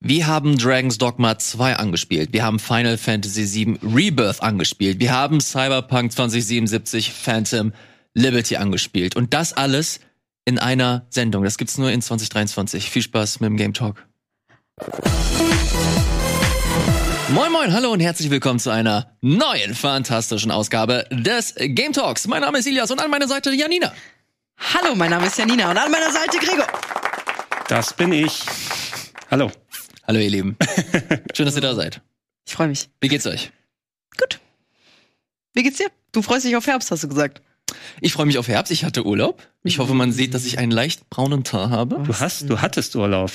Wir haben Dragon's Dogma 2 angespielt. Wir haben Final Fantasy VII Rebirth angespielt. Wir haben Cyberpunk 2077 Phantom Liberty angespielt. Und das alles in einer Sendung. Das gibt's nur in 2023. Viel Spaß mit dem Game Talk. Moin moin, hallo und herzlich willkommen zu einer neuen fantastischen Ausgabe des Game Talks. Mein Name ist Ilias und an meiner Seite Janina. Hallo, mein Name ist Janina und an meiner Seite Gregor. Das bin ich. Hallo. Hallo ihr Lieben. Schön, dass ihr da seid. Ich freue mich. Wie geht's euch? Gut. Wie geht's dir? Du freust dich auf Herbst, hast du gesagt. Ich freue mich auf Herbst. Ich hatte Urlaub. Ich hoffe, man sieht, dass ich einen leicht braunen Teint habe. Du hast, du hattest Urlaub.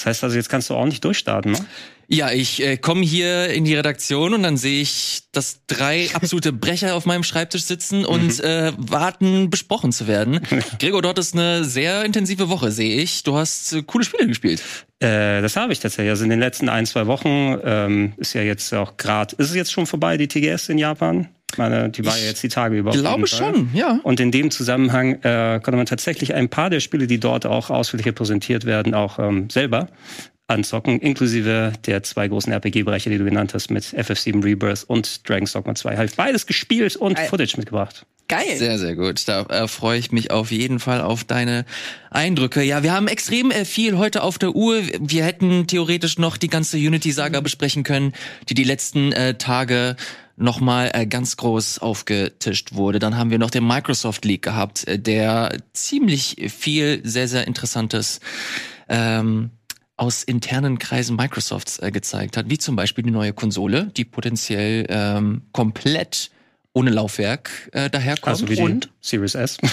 Das heißt also, jetzt kannst du ordentlich durchstarten, ne? Ja, ich äh, komme hier in die Redaktion und dann sehe ich, dass drei absolute Brecher auf meinem Schreibtisch sitzen und Mhm. äh, warten, besprochen zu werden. Gregor, dort ist eine sehr intensive Woche, sehe ich. Du hast äh, coole Spiele gespielt. Äh, das habe ich tatsächlich. Also in den letzten ein, zwei Wochen ähm, ist ja jetzt auch gerade, ist es jetzt schon vorbei, die TGS in Japan? Ich meine, die war ja jetzt die Tage über. auf Glaube schon, ja. Und in dem Zusammenhang äh, konnte man tatsächlich ein paar der Spiele, die dort auch ausführlich repräsentiert werden, auch ähm, selber anzocken, inklusive der zwei großen RPG-Bereiche, die du genannt hast, mit FF7 Rebirth und Dragon's Dogma 2. Halt beides gespielt und Geil. Footage mitgebracht. Geil. Sehr, sehr gut. Da äh, freue ich mich auf jeden Fall auf deine Eindrücke. Ja, wir haben extrem äh, viel heute auf der Uhr. Wir hätten theoretisch noch die ganze Unity-Saga besprechen können, die die letzten äh, Tage nochmal äh, ganz groß aufgetischt wurde. Dann haben wir noch den Microsoft League gehabt, äh, der ziemlich viel sehr, sehr Interessantes ähm, aus internen Kreisen Microsofts äh, gezeigt hat, wie zum Beispiel die neue Konsole, die potenziell ähm, komplett ohne Laufwerk äh, daherkommt. Also wie die Und? Series S.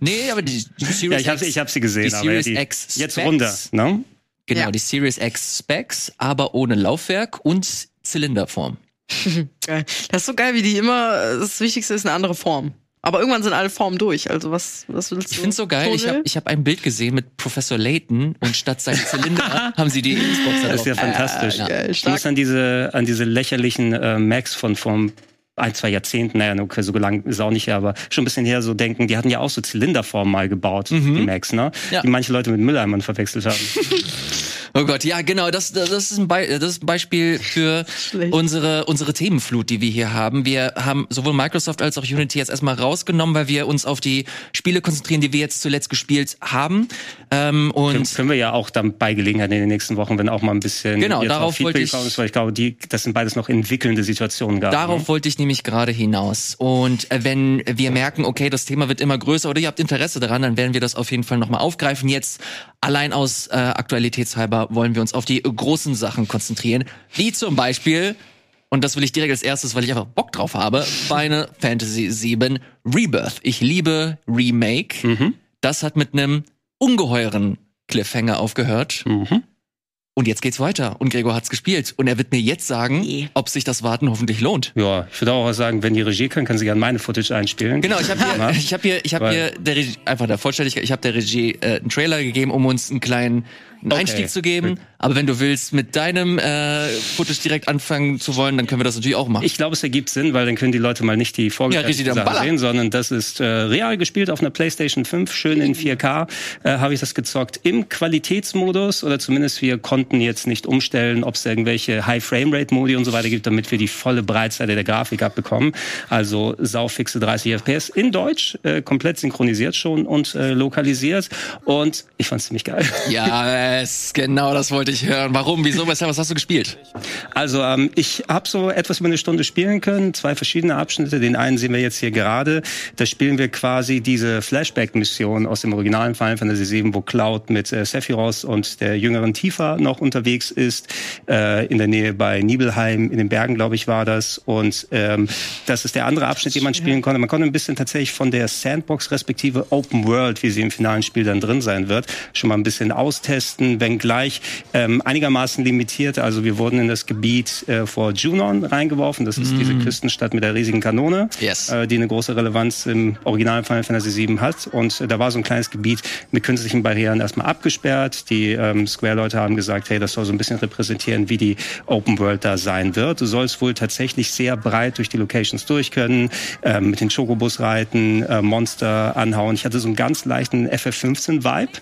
Nee, aber die, die Series ja, ich habe X, ich hab sie gesehen, die aber Series die, X jetzt Specs. runter. Ne? Genau, Ja. die Series X Specs, aber ohne Laufwerk und Zylinderform. Geil. Das ist so geil, wie die immer, äh, das Wichtigste ist eine andere Form. Aber irgendwann sind alle Formen durch. Also was, was willst du? Ich find's so geil. Ich habe Tunnel? ich hab ein Bild gesehen mit Professor Layton und statt seinem Zylinder haben sie die Xbox da Das ist ja fantastisch. ja. Geil, Ich muss an diese, an diese lächerlichen äh, Macs von vor ein, zwei Jahrzehnten, naja, okay, so lang ist auch nicht her, aber schon ein bisschen her so denken, die hatten ja auch so Zylinderformen mal gebaut, die Macs, ne? Ja. Die manche Leute mit Mülleimern verwechselt haben. Oh Gott, ja, genau. Das, das, ist, ein Be das ist ein Beispiel für Schlecht. unsere, unsere Themenflut, die wir hier haben. Wir haben sowohl Microsoft als auch Unity jetzt erstmal rausgenommen, weil wir uns auf die Spiele konzentrieren, die wir jetzt zuletzt gespielt haben. Ähm, Können, und können wir ja auch dann bei Gelegenheit in den nächsten Wochen, wenn auch mal ein bisschen Genau, darauf Feedback wollte ich- ist, weil ich glaube, die, das sind beides noch entwickelnde Situationen gerade. Darauf ne? wollte ich nämlich gerade hinaus. Und äh, wenn wir merken, okay, das Thema wird immer größer oder ihr habt Interesse daran, dann werden wir das auf jeden Fall nochmal aufgreifen. Jetzt allein aus äh, Aktualitätshalber wollen wir uns auf die großen Sachen konzentrieren, wie zum Beispiel, und das will ich direkt als erstes, weil ich einfach Bock drauf habe, Final Fantasy VII Rebirth. Ich liebe Remake. Mhm. Das hat mit einem ungeheuren Cliffhanger aufgehört. Mhm. Und jetzt geht's weiter. Und Gregor hat's gespielt. Und er wird mir jetzt sagen, ob sich das Warten hoffentlich lohnt. Ja, ich würde auch sagen, wenn die Regie kann, kann sie gerne meine Footage einspielen. Genau, ich habe hier, ich habe hier, ich habe hier der Regie, einfach der Vollständigkeit, ich habe der Regie äh, einen Trailer gegeben, um uns einen kleinen einen Okay. Einstieg zu geben. Aber wenn du willst, mit deinem äh, Footage direkt anfangen zu wollen, dann können wir das natürlich auch machen. Ich glaube, es ergibt Sinn, weil dann können die Leute mal nicht die Ja, vorgefertigte richtig, dann Sache baller. sehen, sondern das ist äh, real gespielt auf einer PlayStation 5, schön in 4K äh, habe ich das gezockt im Qualitätsmodus oder zumindest wir konnten jetzt nicht umstellen, ob es irgendwelche High Frame Rate Modi und so weiter gibt, damit wir die volle Breitseite der Grafik abbekommen. Also saufixe 30 FPS in Deutsch, äh, komplett synchronisiert schon und äh, lokalisiert und ich fand's ziemlich geil. ja, es, genau das wollte ich hören. Warum? Wieso? Weshalb? Was hast du gespielt? Also ähm, ich habe so etwas über eine Stunde spielen können, zwei verschiedene Abschnitte. Den einen sehen wir jetzt hier gerade. Da spielen wir quasi diese Flashback-Mission aus dem originalen Final Fantasy VII, wo Cloud mit äh, Sephiroth und der jüngeren Tifa noch unterwegs ist, äh, in der Nähe bei Nibelheim, in den Bergen, glaube ich, war das. Und ähm, das ist der andere Abschnitt, den man spielen konnte. Man konnte ein bisschen tatsächlich von der Sandbox respektive Open World, wie sie im finalen Spiel dann drin sein wird, schon mal ein bisschen austesten, wenngleich ähm, einigermaßen limitiert. Also wir wurden in das Gebiet äh, vor Junon reingeworfen. Das ist diese Küstenstadt mit der riesigen Kanone, Yes. äh, die eine große Relevanz im originalen Final Fantasy VII hat. Und äh, da war so ein kleines Gebiet mit künstlichen Barrieren erstmal abgesperrt. Die ähm, Square-Leute haben gesagt, hey, das soll so ein bisschen repräsentieren, wie die Open World da sein wird. Du sollst wohl tatsächlich sehr breit durch die Locations durch können, ähm, mit den Chocobus reiten, äh, Monster anhauen. Ich hatte so einen ganz leichten FF15-Vibe.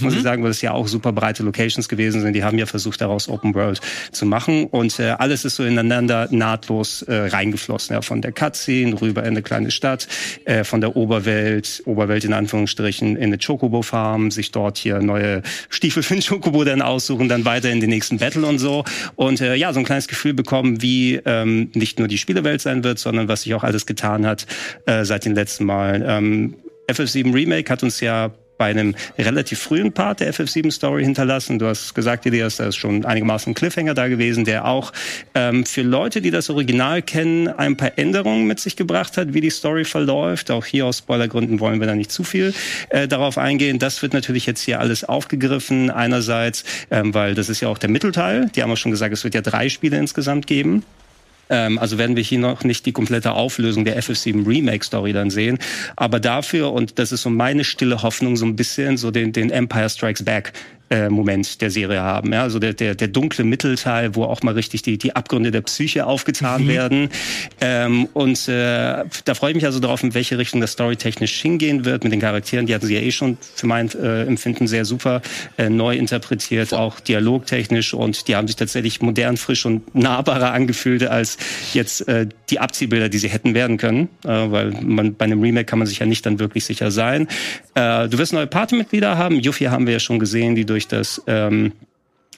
Muss ich sagen, weil es ja auch super breite Locations gewesen sind. Die haben ja versucht, daraus Open World zu machen. Und äh, alles ist so ineinander nahtlos äh, reingeflossen. Ja, von der Cutscene rüber in eine kleine Stadt, äh, von der Oberwelt, Oberwelt in Anführungsstrichen, in eine Chocobo-Farm, sich dort hier neue Stiefel für den Chocobo dann aussuchen, dann weiter in den nächsten Battle und so. Und äh, ja, so ein kleines Gefühl bekommen, wie ähm, nicht nur die Spielewelt sein wird, sondern was sich auch alles getan hat äh, seit den letzten Malen. Ähm, FF7 Remake hat uns ja bei einem relativ frühen Part der FF7-Story hinterlassen. Du hast gesagt, Elias, da ist schon einigermaßen ein Cliffhanger da gewesen, der auch ähm, für Leute, die das Original kennen, ein paar Änderungen mit sich gebracht hat, wie die Story verläuft. Auch hier aus Spoilergründen wollen wir da nicht zu viel äh, darauf eingehen. Das wird natürlich jetzt hier alles aufgegriffen. Einerseits, ähm, weil das ist ja auch der Mittelteil. Die haben auch schon gesagt, es wird ja drei Spiele insgesamt geben. Ähm, also werden wir hier noch nicht die komplette Auflösung der FF7 Remake Story dann sehen. Aber dafür, und das ist so meine stille Hoffnung, so ein bisschen so den, den Empire Strikes Back äh, Moment der Serie haben. Ja? Also der, der, der dunkle Mittelteil, wo auch mal richtig die, die Abgründe der Psyche aufgetan mhm. werden. Ähm, und äh, da freue ich mich also darauf, in welche Richtung das storytechnisch hingehen wird mit den Charakteren. Die hatten sie ja eh schon für mein äh, Empfinden sehr super äh, neu interpretiert, auch dialogtechnisch. Und die haben sich tatsächlich modern, frisch und nahbarer angefühlt als jetzt äh, die Abziehbilder, die sie hätten werden können. Äh, weil man bei einem Remake kann man sich ja nicht dann wirklich sicher sein. Äh, du wirst neue Partymitglieder haben. Yuffie haben wir ja schon gesehen, die durch das ähm,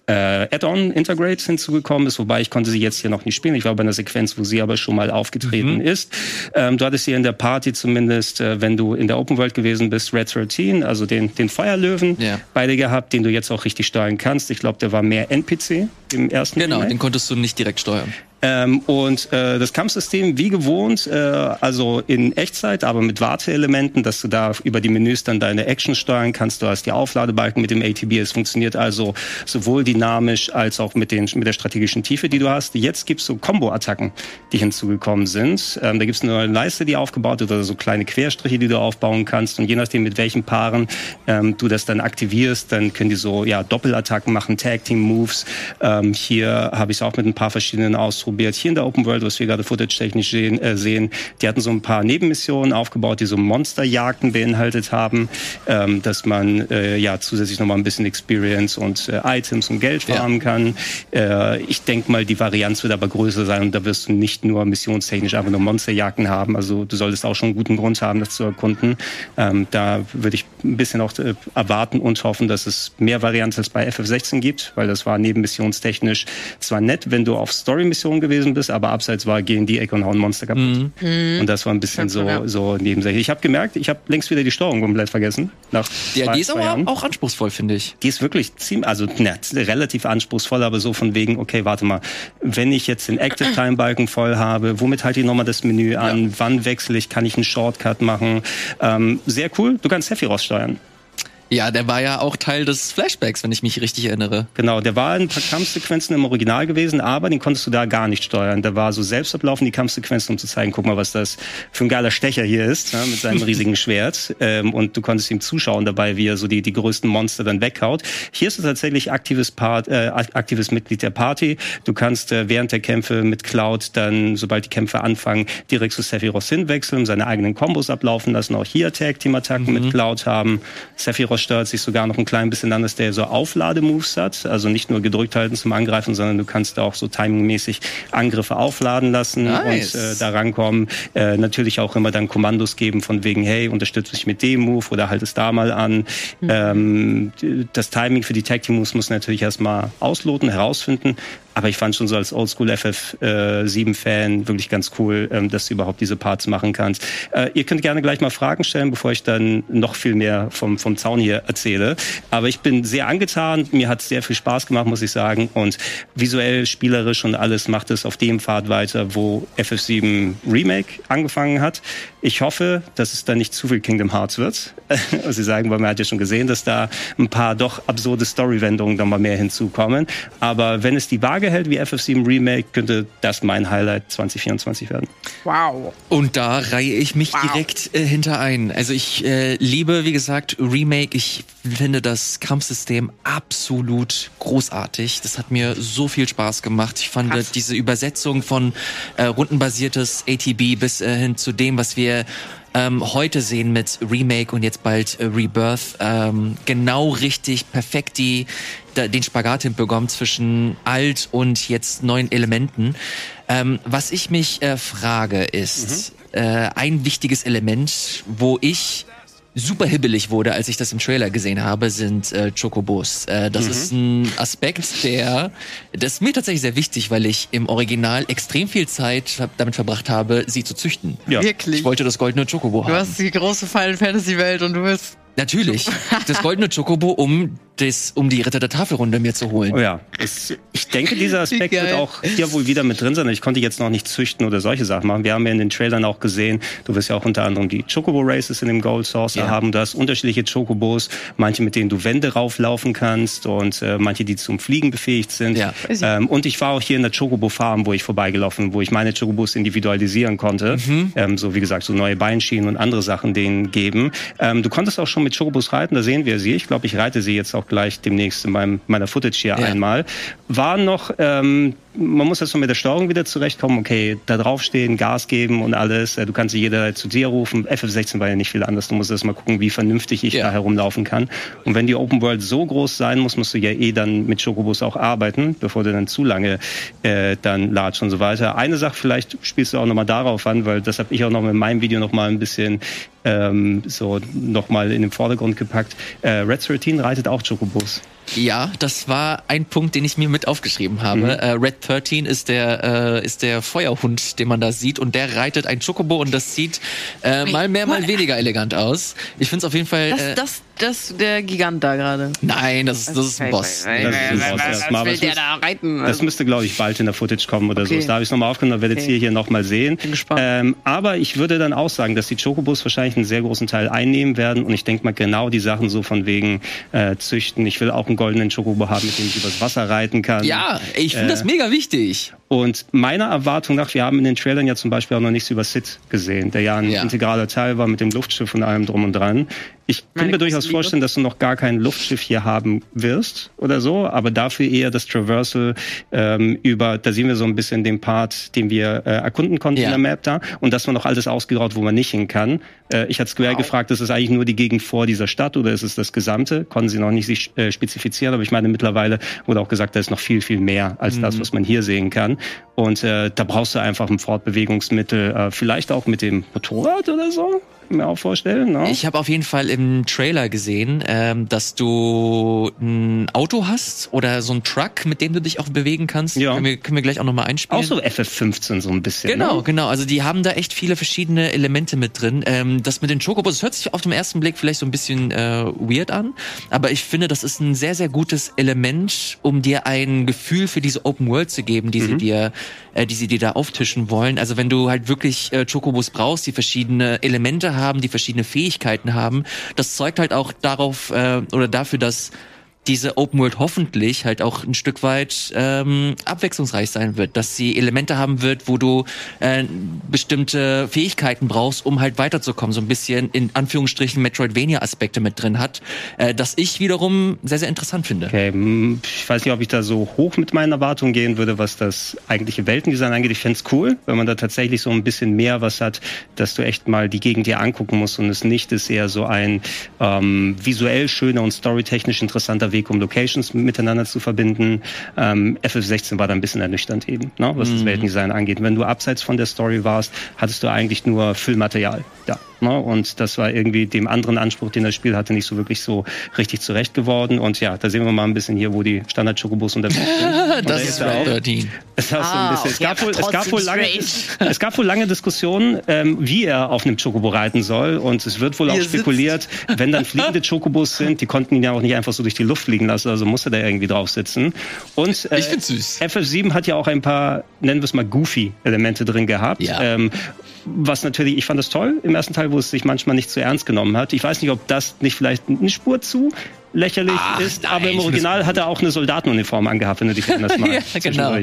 äh, Add-on Integrate hinzugekommen ist, wobei ich konnte sie jetzt hier noch nicht spielen. Ich war bei einer Sequenz, wo sie aber schon mal aufgetreten mhm. ist. Ähm, du hattest hier in der Party zumindest, äh, wenn du in der Open World gewesen bist, Red 13, also den, den Feuerlöwen, ja. beide gehabt, den du jetzt auch richtig steuern kannst. Ich glaube, der war mehr NPC im ersten Genau, Remake. den konntest du nicht direkt steuern. Ähm, und äh, das Kampfsystem wie gewohnt, äh, also in Echtzeit, aber mit Warteelementen, dass du da über die Menüs dann deine Action steuern kannst. Du hast die Aufladebalken mit dem ATB. Es funktioniert also sowohl dynamisch als auch mit, den, mit der strategischen Tiefe, die du hast. Jetzt gibt's so Combo-Attacken, die hinzugekommen sind. Ähm, da gibt's eine neue Leiste, die aufgebaut wird, oder so kleine Querstriche, die du aufbauen kannst. Und je nachdem, mit welchen Paaren ähm, du das dann aktivierst, dann können die so ja Doppelattacken machen, Tag-Team-Moves. Ähm, hier habe ich es auch mit ein paar verschiedenen ausprobiert ausprobiert. Hier in der Open World, was wir gerade footage-technisch sehen, äh, sehen, die hatten so ein paar Nebenmissionen aufgebaut, die so Monsterjagden beinhaltet haben, ähm, dass man äh, ja zusätzlich nochmal ein bisschen Experience und äh, Items und Geld farmen ja. kann. Äh, ich denke mal, die Varianz wird aber größer sein und da wirst du nicht nur missionstechnisch einfach nur Monsterjagden haben. Also du solltest auch schon einen guten Grund haben, das zu erkunden. Ähm, da würde ich ein bisschen auch äh, erwarten und hoffen, dass es mehr Varianz als bei FF16 gibt, weil das war nebenmissionstechnisch zwar nett, wenn du auf Story-Missionen Mission gewesen bist, aber abseits war, gehen die Ecke und hauen Monster kaputt. Mhm. mhm. Und das war ein bisschen so, so nebensächlich. Ich habe gemerkt, ich habe längst wieder die Steuerung komplett vergessen. Nach ja, die ist aber Jahren. auch anspruchsvoll, finde ich. Die ist wirklich ziemlich, also ne, relativ anspruchsvoll, aber so von wegen, okay, warte mal, wenn ich jetzt den Active Time Balken voll habe, womit halte ich nochmal das Menü an? Ja. Wann wechsle ich? Kann ich einen Shortcut machen? Ähm, sehr cool. Du kannst Sephiroth steuern. Ja, der war ja auch Teil des Flashbacks, wenn ich mich richtig erinnere. Genau, der war in ein paar Kampfsequenzen im Original gewesen, aber den konntest du da gar nicht steuern. Der war so selbst ablaufen, die Kampfsequenzen, um zu zeigen, guck mal, was das für ein geiler Stecher hier ist, ja, mit seinem riesigen Schwert. Ähm, und du konntest ihm zuschauen dabei, wie er so die, die größten Monster dann weghaut. Hier ist es tatsächlich aktives, Part, äh, aktives Mitglied der Party. Du kannst äh, während der Kämpfe mit Cloud dann, sobald die Kämpfe anfangen, direkt zu Sephiroth hinwechseln, seine eigenen Kombos ablaufen lassen. Auch hier Tag-Team-Attacken mhm. mit Cloud haben. Sephiroth steuert sich sogar noch ein klein bisschen an, dass der so Auflademoves hat. Also nicht nur gedrückt halten zum Angreifen, sondern du kannst auch so timingmäßig Angriffe aufladen lassen nice. und äh, da rankommen. Äh, natürlich auch immer dann Kommandos geben von wegen, hey, unterstütze mich mit dem Move oder halt es da mal an. Mhm. Ähm, das Timing für die Tag Team Moves muss natürlich erstmal ausloten, herausfinden. Aber ich fand schon so als Oldschool FF7-Fan äh, wirklich ganz cool, ähm, dass du überhaupt diese Parts machen kannst. Äh, ihr könnt gerne gleich mal Fragen stellen, bevor ich dann noch viel mehr vom, vom Zaun hier erzähle. Aber ich bin sehr angetan. Mir hat sehr viel Spaß gemacht, muss ich sagen. Und visuell, spielerisch und alles macht es auf dem Pfad weiter, wo FF7 Remake angefangen hat. Ich hoffe, dass es dann nicht zu viel Kingdom Hearts wird. Sie sagen, weil man hat ja schon gesehen, dass da ein paar doch absurde Story-Wendungen dann mal mehr hinzukommen. Aber wenn es die Waage Waage hält wie FF7 Remake, könnte das mein Highlight 2024 werden. Wow. Und da reihe ich mich wow. direkt äh, hinter ein. Also ich äh, liebe, wie gesagt, Remake. Ich finde das Kampfsystem absolut großartig. Das hat mir so viel Spaß gemacht. Ich fand Krass. diese Übersetzung von äh, rundenbasiertes ATB bis äh, hin zu dem, was wir ähm, heute sehen mit Remake und jetzt bald äh, Rebirth, ähm, genau richtig, perfekt die, den Spagat hinbekommen zwischen alt und jetzt neuen Elementen. Ähm, was ich mich äh, frage ist, äh, ein wichtiges Element, wo ich super hibbelig wurde, als ich das im Trailer gesehen habe, sind äh, Chocobos. Äh, das ist ein Aspekt, der das ist mir tatsächlich sehr wichtig, weil ich im Original extrem viel Zeit hab, damit verbracht habe, sie zu züchten. Ja. Wirklich. Ich wollte das goldene Chocobo du haben. hast die große Final Fantasy Welt und du bist. Natürlich. Das goldene Chocobo, um das, um die Ritter der Tafelrunde mir zu holen. Oh ja, es, ich denke, dieser Aspekt wird auch hier wohl wieder mit drin sein. Ich konnte jetzt noch nicht züchten oder solche Sachen machen. Wir haben ja in den Trailern auch gesehen, du wirst ja auch unter anderem die Chocobo Races in dem Gold Saucer Ja. haben. Du hast unterschiedliche Chocobos, manche mit denen du Wände rauflaufen kannst und äh, manche, die zum Fliegen befähigt sind. Ja. Ähm, und ich war auch hier in der Chocobo Farm, wo ich vorbeigelaufen bin, wo ich meine Chocobos individualisieren konnte. Mhm. Ähm, so wie gesagt, so neue Beinschienen und andere Sachen denen geben. Ähm, du konntest auch schon mit Chocobos reiten, da sehen wir sie. Ich glaube, ich reite sie jetzt auch gleich demnächst in meinem, meiner Footage hier Ja. einmal. War noch, ähm, man muss noch mit der Steuerung wieder zurechtkommen. Okay, da draufstehen, Gas geben und alles. Äh, Du kannst sie jederzeit zu dir rufen. FF16 war ja nicht viel anders. Du musst erst mal gucken, wie vernünftig ich Ja. da herumlaufen kann. Und wenn die Open World so groß sein muss, musst du ja eh dann mit Chocobos auch arbeiten, bevor du dann zu lange äh, dann latsch und so weiter. Eine Sache vielleicht spielst du auch nochmal darauf an, weil das habe ich auch noch in meinem Video nochmal ein bisschen ähm, so nochmal in den Vordergrund gepackt. Äh, Red 13 reitet auch Chocobos. Ja, das war ein Punkt, den ich mir mit aufgeschrieben habe. Mhm. Äh, Red 13 ist der, äh, ist der Feuerhund, den man da sieht und der reitet ein Chocobo und das sieht äh, mal mehr, mal weniger elegant aus. Ich finde es auf jeden Fall... Das, äh, das, das, der Gigant da gerade. nein, das ist, das ist ein Boss. Das ist ein Boss erstmal, aber will es der muss- da reiten? Das müsste, glaube ich, bald in der Footage kommen oder Okay. so. Da habe ich es nochmal aufgenommen, werdet Okay. ihr hier nochmal sehen. Bin gespannt. Ähm, aber ich würde dann auch sagen, dass die Chocobos wahrscheinlich einen sehr großen Teil einnehmen werden. Und ich denke mal genau die Sachen so von wegen äh, züchten. Ich will auch einen goldenen Chocobo haben, mit dem ich übers Wasser reiten kann. Ja, ich finde das mega wichtig. Und meiner Erwartung nach, wir haben in den Trailern ja zum Beispiel auch noch nichts über Sid gesehen, der ja ein Ja. integraler Teil war mit dem Luftschiff und allem drum und dran. Ich kann Meine mir durchaus vorstellen, dass du noch gar kein Luftschiff hier haben wirst oder so, aber dafür eher das Traversal ähm, über, da sehen wir so ein bisschen den Part, den wir äh, erkunden konnten Ja. in der Map da und dass man noch alles ausgegraut, wo man nicht hin kann. Äh, ich hatte Square gefragt, ist es eigentlich nur die Gegend vor dieser Stadt oder ist es das Gesamte? Konnten sie noch nicht sich äh, spezifizieren, aber ich meine, mittlerweile wurde auch gesagt, da ist noch viel, viel mehr als das, was man hier sehen kann. Und äh, da brauchst du einfach ein Fortbewegungsmittel, äh, vielleicht auch mit dem Motorrad oder so, kann mir auch vorstellen. Ne? Ich habe auf jeden Fall im Trailer gesehen, ähm, dass du ein Auto hast oder so ein Truck, mit dem du dich auch bewegen kannst. Ja. Können, wir, können wir gleich auch nochmal einspielen. auch so FF15 so ein bisschen. Genau, Ne? genau. Also die haben da echt viele verschiedene Elemente mit drin. Ähm, das mit den Chocobos, das hört sich auf den ersten Blick vielleicht so ein bisschen äh, weird an, aber ich finde, das ist ein sehr, sehr gutes Element, um dir ein Gefühl für diese Open World zu geben, die sie dir, äh, die sie dir da auftischen wollen. Also wenn du halt wirklich äh, Chocobos brauchst, die verschiedene Elemente haben, die verschiedene Fähigkeiten haben, das zeugt halt auch darauf äh, oder dafür, dass diese Open World hoffentlich halt auch ein Stück weit ähm, abwechslungsreich sein wird, dass sie Elemente haben wird, wo du äh, bestimmte Fähigkeiten brauchst, um halt weiterzukommen, so ein bisschen in Anführungsstrichen Metroidvania-Aspekte mit drin hat, äh, das ich wiederum sehr, sehr interessant finde. Okay, ich weiß nicht, ob ich da so hoch mit meinen Erwartungen gehen würde, was das eigentliche Weltendesign angeht. Ich fänd's cool, wenn man da tatsächlich so ein bisschen mehr was hat, dass du echt mal die Gegend dir angucken musst und es nicht ist eher so ein ähm, visuell schöner und storytechnisch interessanter Weg, um Locations miteinander zu verbinden. Ähm, FF16 war da ein bisschen ernüchternd eben, ne, was das Weltendesign angeht. Wenn du abseits von der Story warst, hattest du eigentlich nur Füllmaterial da. Ne? Und das war irgendwie dem anderen Anspruch, den das Spiel hatte, nicht so wirklich so richtig zurecht geworden. Und ja, da sehen wir mal ein bisschen hier, wo die Standard-Chocobos unterwegs sind. Und da Das ist er auch. Red 13. Es, so Ah, bisschen, es, gab wohl, es, gab wohl lange, es gab wohl lange Diskussionen, ähm, wie er auf einem Chocobo reiten soll. Und es wird wohl auch sitzt. spekuliert, wenn dann fliegende Chocobos sind, die konnten ihn ja auch nicht einfach so durch die Luft fliegen lassen, also musste da irgendwie drauf sitzen. Und äh, Ich find's süß. FF7 hat ja auch ein paar, nennen wir es mal, Goofy-Elemente drin gehabt. Ja. Ähm, was natürlich, ich fand das toll im ersten Teil, wo es sich manchmal nicht zu ernst genommen hat. Ich weiß nicht, ob das nicht vielleicht eine Spur zu lächerlich Ach, ist, nein, aber im Original hat er auch eine Soldatenuniform angehabt, wenn du dich erinnerst mal. Ja, genau.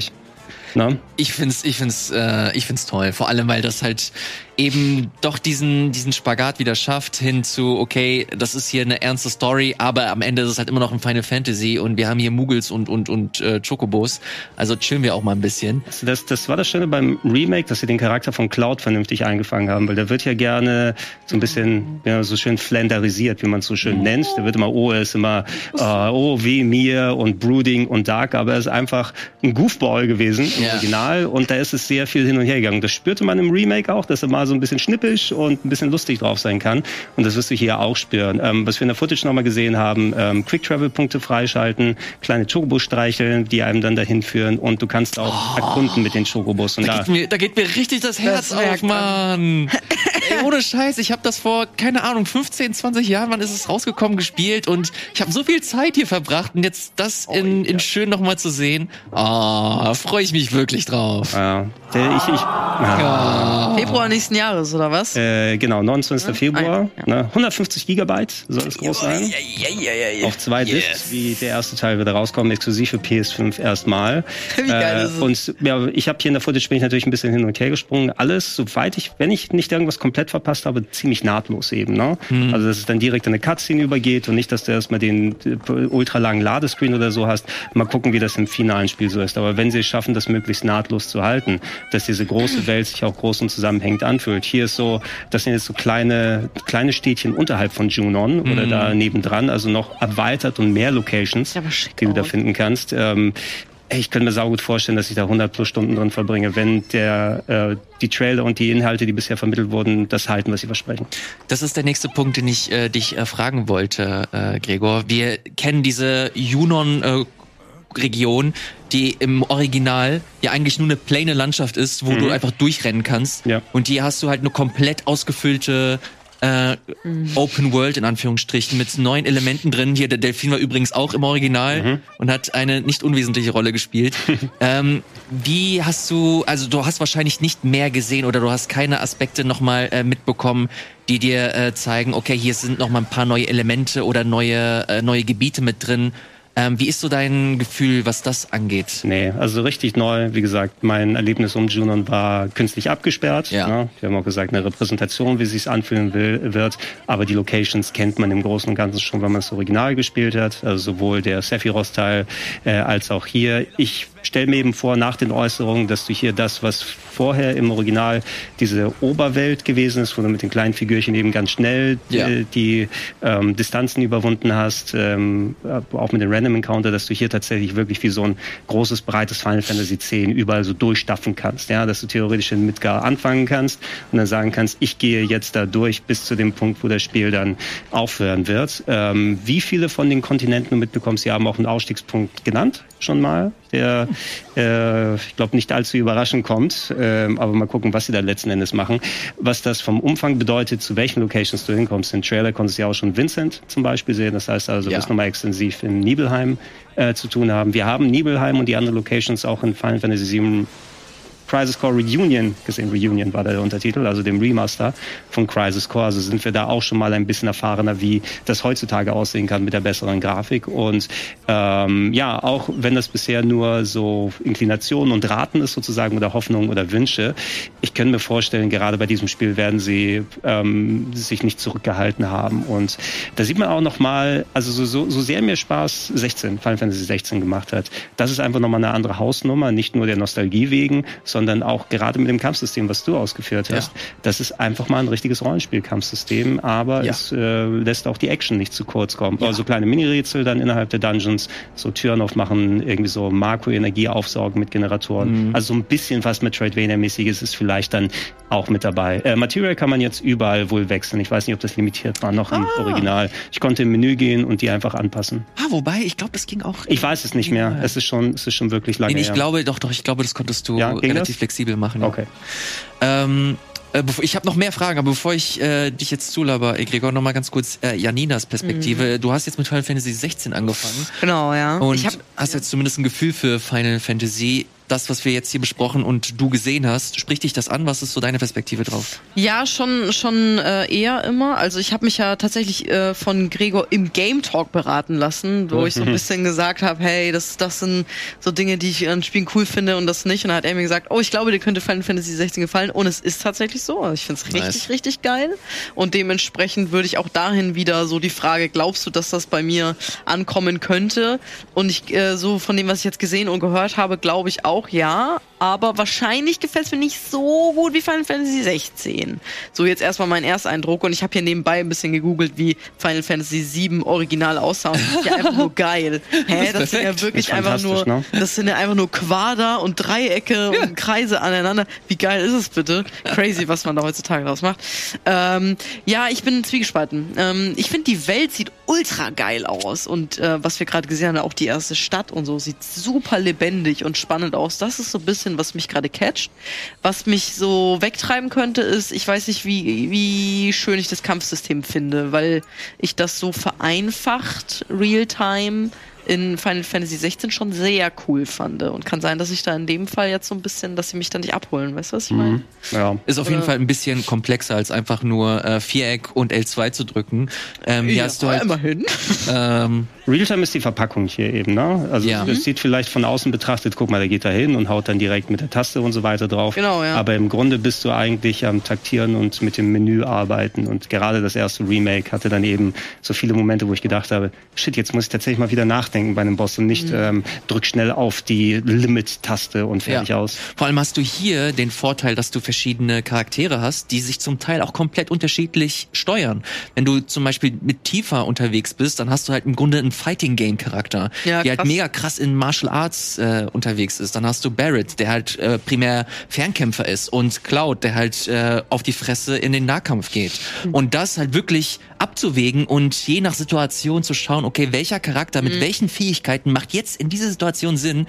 Zwischendurch. Ne? Ich find's, ich find's, äh, ich find's toll. Vor allem, weil das halt eben doch diesen, diesen Spagat wieder schafft hin zu, okay, das ist hier eine ernste Story, aber am Ende ist es halt immer noch ein Final Fantasy und wir haben hier Muggles und, und, und äh, Chocobos. Also chillen wir auch mal ein bisschen. Das, das war das Schöne beim Remake, dass sie den Charakter von Cloud vernünftig eingefangen haben, weil der wird ja gerne so ein bisschen, ja, so schön flanderisiert, wie man es so schön nennt. Der wird immer, oh, er ist immer, äh, oh, weh mir und Brooding und Dark, aber er ist einfach ein Goofball gewesen im Ja. Original und da ist es sehr viel hin und her gegangen. Das spürte man im Remake auch, dass er mal so ein bisschen schnippisch und ein bisschen lustig drauf sein kann und das wirst du hier auch spüren. Ähm, was wir in der Footage nochmal gesehen haben, ähm, Quick-Travel-Punkte freischalten, kleine Chocobos streicheln, die einem dann dahin führen und du kannst auch erkunden mit den Chocobos. Und Da da, geht, mir, da geht mir richtig das Herz Das auf, Mann. Ey, ohne Scheiß, ich habe das vor, keine Ahnung, 15, 20 Jahren, wann ist es rausgekommen, gespielt und ich habe so viel Zeit hier verbracht und jetzt das in, in schön nochmal zu sehen, ah, freue ich mich wirklich drauf. ja, ich, ich, ja. Februar nächsten Jahres, oder was? Äh, genau, 29. Februar. Ah, ja. Ne, 150 Gigabyte soll es groß sein. Ja, ja, ja, ja. Auf zwei Discs, wie der erste Teil wieder rauskommt, exklusiv für PS5 erstmal. Wie geil ist es? Und ja, ich habe hier in der Footage bin ich natürlich ein bisschen hin und her gesprungen. Alles, soweit ich, wenn ich nicht irgendwas komplett verpasst habe, ziemlich nahtlos eben. Ne? Mhm. Also dass es dann direkt in eine Cutscene übergeht und nicht, dass du erstmal den äh, ultralangen Ladescreen oder so hast. Mal gucken, wie das im finalen Spiel so ist. Aber wenn sie es schaffen, das möglichst nahtlos zu halten, dass diese große Welt sich auch groß und zusammenhängend anfühlt. Hier ist so, das sind jetzt so kleine, kleine Städtchen unterhalb von Junon oder da nebendran, also noch erweitert und mehr Locations, die du da finden kannst. Ähm, ich könnte mir saugut vorstellen, dass ich da 100 plus Stunden drin verbringe, wenn der, äh, die Trailer und die Inhalte, die bisher vermittelt wurden, das halten, was sie versprechen. Das ist der nächste Punkt, den ich äh, dich äh, fragen wollte, äh, Gregor. Wir kennen diese Junon äh, Region, die im Original ja eigentlich nur eine plane Landschaft ist, wo du einfach durchrennen kannst. Ja. Und hier hast du halt eine komplett ausgefüllte äh, Open World in Anführungsstrichen mit neuen Elementen drin. Hier der Delfin war übrigens auch im Original und hat eine nicht unwesentliche Rolle gespielt. ähm, wie hast du, also du hast wahrscheinlich nicht mehr gesehen oder du hast keine Aspekte nochmal äh, mitbekommen, die dir äh, zeigen, okay, hier sind noch mal ein paar neue Elemente oder neue äh, neue Gebiete mit drin. Ähm, wie ist so dein Gefühl, was das angeht? Nee, also richtig neu. Wie gesagt, mein Erlebnis um Junon war künstlich abgesperrt. Ja. Ne? Wir haben auch gesagt, eine Repräsentation, wie sich's anfühlen will, wird. Aber die Locations kennt man im Großen und Ganzen schon, wenn man das Original gespielt hat. Also sowohl der Sephiroth-Teil äh, als auch hier. Ich stelle mir eben vor, nach den Äußerungen, dass du hier das, was vorher im Original diese Oberwelt gewesen ist, wo du mit den kleinen Figürchen eben ganz schnell Ja. äh, die ähm, Distanzen überwunden hast, ähm, auch mit den Random Encounter, dass du hier tatsächlich wirklich wie so ein großes, breites Final Fantasy X überall so durchstaffen kannst, ja, dass du theoretisch in Midgar anfangen kannst und dann sagen kannst, ich gehe jetzt da durch bis zu dem Punkt, wo das Spiel dann aufhören wird. Ähm, wie viele von den Kontinenten du mitbekommst, sie haben auch einen Ausstiegspunkt genannt, schon mal, der, äh, ich glaube, nicht allzu überraschend kommt, ähm, aber mal gucken, was sie da letzten Endes machen. Was das vom Umfang bedeutet, zu welchen Locations du hinkommst. Im Trailer konntest du ja auch schon Vincent zum Beispiel sehen. Das heißt also, du Ja. wirst nochmal extensiv in Nibelheim äh, zu tun haben. Wir haben Nibelheim und die anderen Locations auch in Final Fantasy VII Crisis Core Reunion gesehen. Reunion war der Untertitel, also dem Remaster von Crisis Core. Also sind wir da auch schon mal ein bisschen erfahrener, wie das heutzutage aussehen kann mit der besseren Grafik. Und ähm, ja, auch wenn das bisher nur so Inklinationen und Raten ist sozusagen oder Hoffnungen oder Wünsche, ich könnte mir vorstellen, gerade bei diesem Spiel werden sie ähm, sich nicht zurückgehalten haben. Und da sieht man auch noch mal, also so, so, so sehr mir Spaß 16, Final Fantasy 16 gemacht hat, das ist einfach nochmal eine andere Hausnummer, nicht nur der Nostalgie wegen, sondern auch gerade mit dem Kampfsystem, was du ausgeführt hast. Ja. Das ist einfach mal ein richtiges Rollenspiel-Kampfsystem, aber Ja. es äh, lässt auch die Action nicht zu kurz kommen. Also kleine Mini-Rätsel dann innerhalb der Dungeons, so Türen aufmachen, irgendwie so Makro-Energie aufsaugen mit Generatoren. Mhm. Also so ein bisschen was Metroidvania-mäßiges ist vielleicht dann auch mit dabei. Äh, Material kann man jetzt überall wohl wechseln. Ich weiß nicht, ob das limitiert war noch im Original. Ich konnte im Menü gehen und die einfach anpassen. Ah, wobei, ich glaube, das ging auch. Ich weiß es nicht mehr. Es ist schon, es ist schon wirklich lange Nee, ich her. glaube, doch, doch, ich glaube, das konntest du Ja, relativ das? Flexibel machen. ja. Okay. Ähm, äh, ich habe noch mehr Fragen, aber bevor ich äh, dich jetzt zulaber, äh, Gregor, noch mal ganz kurz äh, Janinas Perspektive. Du hast jetzt mit Final Fantasy 16 angefangen Genau, ja. und ich hab, hast jetzt zumindest ein Gefühl für Final Fantasy. Das, was wir jetzt hier besprochen und du gesehen hast, spricht dich das an? Was ist so deine Perspektive drauf? Ja, schon schon äh, eher immer. Also ich habe mich ja tatsächlich äh, von Gregor im Game Talk beraten lassen, wo ich so ein bisschen gesagt habe, hey, das das sind so Dinge, die ich an Spielen cool finde und das nicht. Und dann hat er mir gesagt, oh, ich glaube, dir könnte Final Fantasy 16 gefallen. Und es ist tatsächlich so. Also ich finde es Nice. richtig richtig geil. Und dementsprechend würde ich auch dahin wieder so die Frage, glaubst du, dass das bei mir ankommen könnte? Und ich äh, so von dem, was ich jetzt gesehen und gehört habe, glaube ich auch ja. Aber wahrscheinlich gefällt es mir nicht so gut wie Final Fantasy 16. So jetzt erstmal mein Ersteindruck. Und ich habe hier nebenbei ein bisschen gegoogelt, wie Final Fantasy 7 original aussah. Das ja einfach nur geil. Hä, das, sind ja wirklich einfach nur, ne? das sind ja einfach nur Quader und Dreiecke und Kreise aneinander. Wie geil ist es bitte? Crazy, was man da heutzutage draus macht. Ähm, ja, ich bin zwiegespalten. Ähm, ich finde, die Welt sieht ultra geil aus. Und äh, was wir gerade gesehen haben, auch die erste Stadt und so, sieht super lebendig und spannend aus. Das ist so ein bisschen, was mich gerade catcht. Was mich so wegtreiben könnte, ist, ich weiß nicht, wie, wie schön ich das Kampfsystem finde, weil ich das so vereinfacht, real-time, in Final Fantasy 16 schon sehr cool fand. Und kann sein, dass ich da in dem Fall jetzt so ein bisschen, dass sie mich dann nicht abholen. Weißt du, was ich meine? Ja. Ist auf jeden Oder- Fall ein bisschen komplexer als einfach nur äh, Viereck und L2 zu drücken. Ähm, hier hast du halt, immerhin. ähm, Realtime ist die Verpackung hier eben, ne? Also Ja. es sieht vielleicht von außen betrachtet, guck mal, der geht da hin und haut dann direkt mit der Taste und so weiter drauf. Genau, ja. Aber im Grunde bist du eigentlich am Taktieren und mit dem Menü arbeiten. Und gerade das erste Remake hatte dann eben so viele Momente, wo ich gedacht habe, shit, jetzt muss ich tatsächlich mal wieder nachdenken bei einem Boss und nicht ähm, drück schnell auf die Limit-Taste und fertig Ja. aus. Vor allem hast du hier den Vorteil, dass du verschiedene Charaktere hast, die sich zum Teil auch komplett unterschiedlich steuern. Wenn du zum Beispiel mit Tifa unterwegs bist, dann hast du halt im Grunde einen Fighting Game Charakter, Ja, der halt mega krass in Martial Arts äh, unterwegs ist. Dann hast du Barrett, der halt äh, primär Fernkämpfer ist und Cloud, der halt äh, auf die Fresse in den Nahkampf geht. Mhm. Und das halt wirklich abzuwägen und je nach Situation zu schauen, okay, welcher Charakter Mhm. mit welchen Fähigkeiten macht jetzt in dieser Situation Sinn,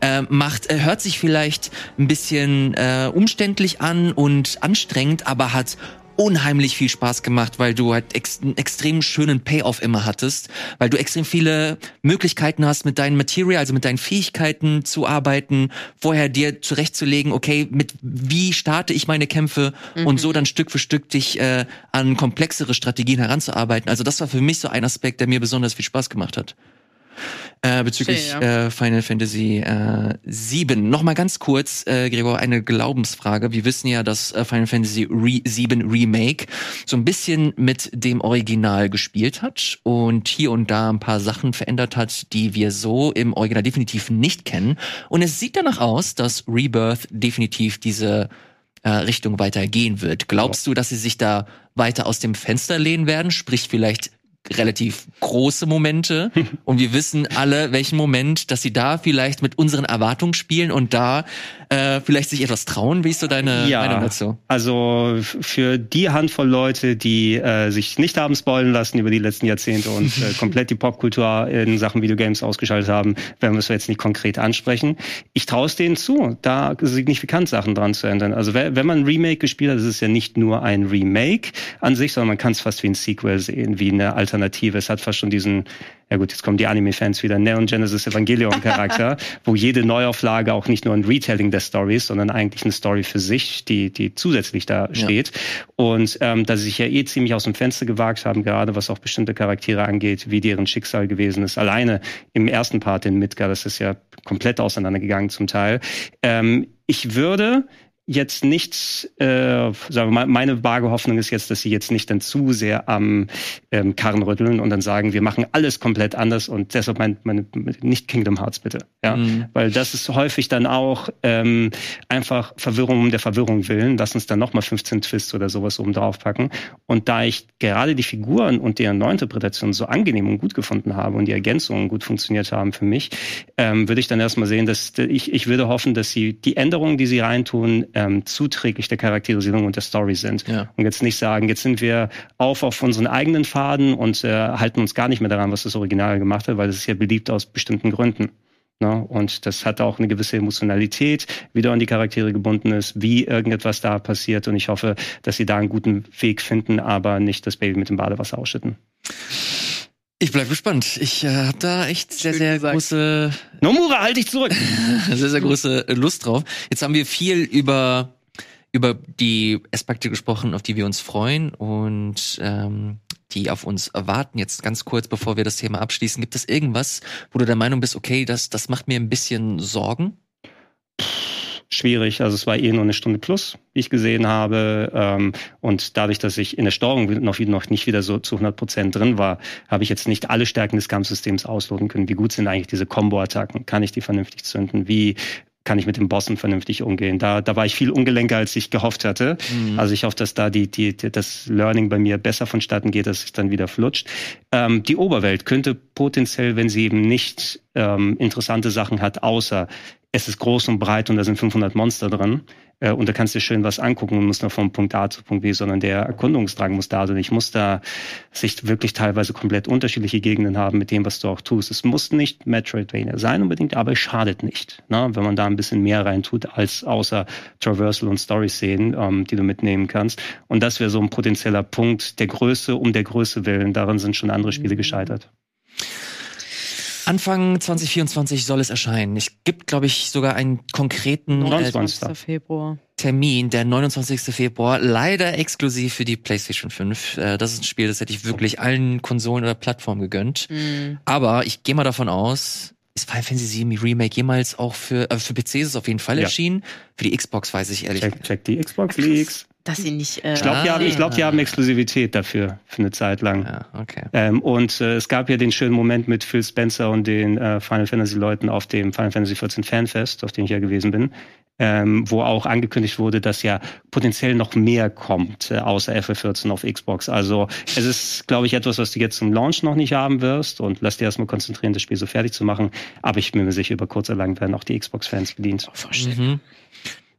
äh, macht, äh, hört sich vielleicht ein bisschen äh, umständlich an und anstrengend, aber hat unheimlich viel Spaß gemacht, weil du halt ex einen extrem schönen Payoff immer hattest, weil du extrem viele Möglichkeiten hast, mit deinen Material, also mit deinen Fähigkeiten zu arbeiten, vorher dir zurechtzulegen, okay, mit wie starte ich meine Kämpfe und so dann Stück für Stück dich äh, an komplexere Strategien heranzuarbeiten. Also das war für mich so ein Aspekt, der mir besonders viel Spaß gemacht hat. Äh, bezüglich Verstehe, äh, Final Fantasy äh, 7. Nochmal ganz kurz, äh, Gregor, eine Glaubensfrage. Wir wissen ja, dass äh, Final Fantasy Re 7 Remake so ein bisschen mit dem Original gespielt hat und hier und da ein paar Sachen verändert hat, die wir so im Original definitiv nicht kennen. Und es sieht danach aus, dass Rebirth definitiv diese äh, Richtung weiter gehen wird. Glaubst du, dass sie sich da weiter aus dem Fenster lehnen werden? Sprich vielleicht relativ große Momente und wir wissen alle, welchen Moment, dass sie da vielleicht mit unseren Erwartungen spielen und da äh, vielleicht sich etwas trauen. Wie ist so deine Meinung dazu? Also für die Handvoll Leute, die äh, sich nicht haben spoilen lassen über die letzten Jahrzehnte und äh, komplett die Popkultur in Sachen Videogames ausgeschaltet haben, werden wir es jetzt nicht konkret ansprechen. Ich traue es denen zu, da signifikant Sachen dran zu ändern. Also wenn man ein Remake gespielt hat, ist es ja nicht nur ein Remake an sich, sondern man kann es fast wie ein Sequel sehen, wie eine Alternative. Es hat fast schon diesen ja gut, jetzt kommen die Anime-Fans wieder, Neon Genesis Evangelion-Charakter, wo jede Neuauflage auch nicht nur ein Retelling der Story ist, sondern eigentlich eine Story für sich, die, die zusätzlich da steht. Und ähm, dass sie sich ja eh ziemlich aus dem Fenster gewagt haben, gerade was auch bestimmte Charaktere angeht, wie deren Schicksal gewesen ist. Alleine im ersten Part in Midgar, das ist ja komplett auseinandergegangen zum Teil. Ähm, ich würde jetzt nicht, äh, sagen wir mal, meine vage Hoffnung ist jetzt, dass sie jetzt nicht dann zu sehr am ähm, Karren rütteln und dann sagen, wir machen alles komplett anders und deshalb mein, meine, nicht Kingdom Hearts bitte. Ja? Mhm. Weil das ist häufig dann auch ähm, einfach Verwirrung um der Verwirrung willen. Lass uns dann nochmal 15 Twists oder sowas oben drauf packen. Und da ich gerade die Figuren und deren Neuinterpretation so angenehm und gut gefunden habe und die Ergänzungen gut funktioniert haben für mich, ähm, würde ich dann erstmal sehen, dass ich, ich würde hoffen, dass sie die Änderungen, die sie reintun, ähm, zuträglich der Charakterisierung und der Story sind. Ja. Und jetzt nicht sagen, jetzt sind wir auf auf unseren eigenen Faden und äh, halten uns gar nicht mehr daran, was das Original gemacht hat, weil es ist ja beliebt aus bestimmten Gründen. Ne? Und das hat auch eine gewisse Emotionalität, wie da an die Charaktere gebunden ist, wie irgendetwas da passiert. Und ich hoffe, dass sie da einen guten Weg finden, aber nicht das Baby mit dem Badewasser ausschütten. Ich bleib gespannt. Ich äh, habe da echt sehr, Schön sehr gesagt. große, Nomura, halt dich zurück! sehr, sehr große Lust drauf. Jetzt haben wir viel über über die Aspekte gesprochen, auf die wir uns freuen und ähm, die auf uns erwarten. Jetzt ganz kurz, bevor wir das Thema abschließen, gibt es irgendwas, wo du der Meinung bist, okay, das, das macht mir ein bisschen Sorgen? Schwierig. Also es war eh nur eine Stunde plus, wie ich gesehen habe. Ähm, und dadurch, dass ich in der Steuerung noch, noch nicht wieder so zu 100 Prozent drin war, habe ich jetzt nicht alle Stärken des Kampfsystems ausloten können. Wie gut sind eigentlich diese Combo-Attacken? Kann ich die vernünftig zünden? Wie kann ich mit dem Bossen vernünftig umgehen? Da, da war ich viel ungelenker, als ich gehofft hatte. Mhm. Also ich hoffe, dass da die, die, die, das Learning bei mir besser vonstatten geht, dass es dann wieder flutscht. Ähm, die Oberwelt könnte potenziell, wenn sie eben nicht ähm, interessante Sachen hat, außer es ist groß und breit und da sind 500 Monster drin äh, und da kannst du dir schön was angucken und musst nur vom Punkt A zu Punkt B, sondern der Erkundungsdrang muss da sein. Ich muss da sich wirklich teilweise komplett unterschiedliche Gegenden haben mit dem, was du auch tust. Es muss nicht Metroidvania sein unbedingt, aber es schadet nicht, ne? wenn man da ein bisschen mehr reintut als außer Traversal und Story-Szenen, ähm, die du mitnehmen kannst. Und das wäre so ein potenzieller Punkt der Größe um der Größe willen. Daran sind schon andere Spiele gescheitert. Anfang 2024 soll es erscheinen. Es gibt, glaube ich, sogar einen konkreten äh, 29. Februar. Termin, der 29. Februar, leider exklusiv für die PlayStation 5. Äh, das ist ein Spiel, das hätte ich wirklich allen Konsolen oder Plattformen gegönnt. Mhm. Aber ich gehe mal davon aus, ist Final Fantasy VII Remake jemals auch für, äh, für PC ist es auf jeden Fall Ja. erschienen. Für die Xbox weiß ich ehrlich Check, check die Xbox Leaks. Dass sie nicht. Äh, Ich glaube, die, Ah. haben, ich glaub, die haben Exklusivität dafür für eine Zeit lang. Ja, okay. Ähm, und äh, es gab ja den schönen Moment mit Phil Spencer und den äh, Final Fantasy Leuten auf dem Final Fantasy 14 Fanfest, auf dem ich ja gewesen bin, ähm, wo auch angekündigt wurde, dass ja potenziell noch mehr kommt, äh, außer FF14 auf Xbox. Also es ist, glaube ich, etwas, was du jetzt zum Launch noch nicht haben wirst und lass dir erstmal konzentrieren, das Spiel so fertig zu machen. Aber ich bin mir sicher, über kurz oder lang werden auch die Xbox-Fans bedient. Mhm.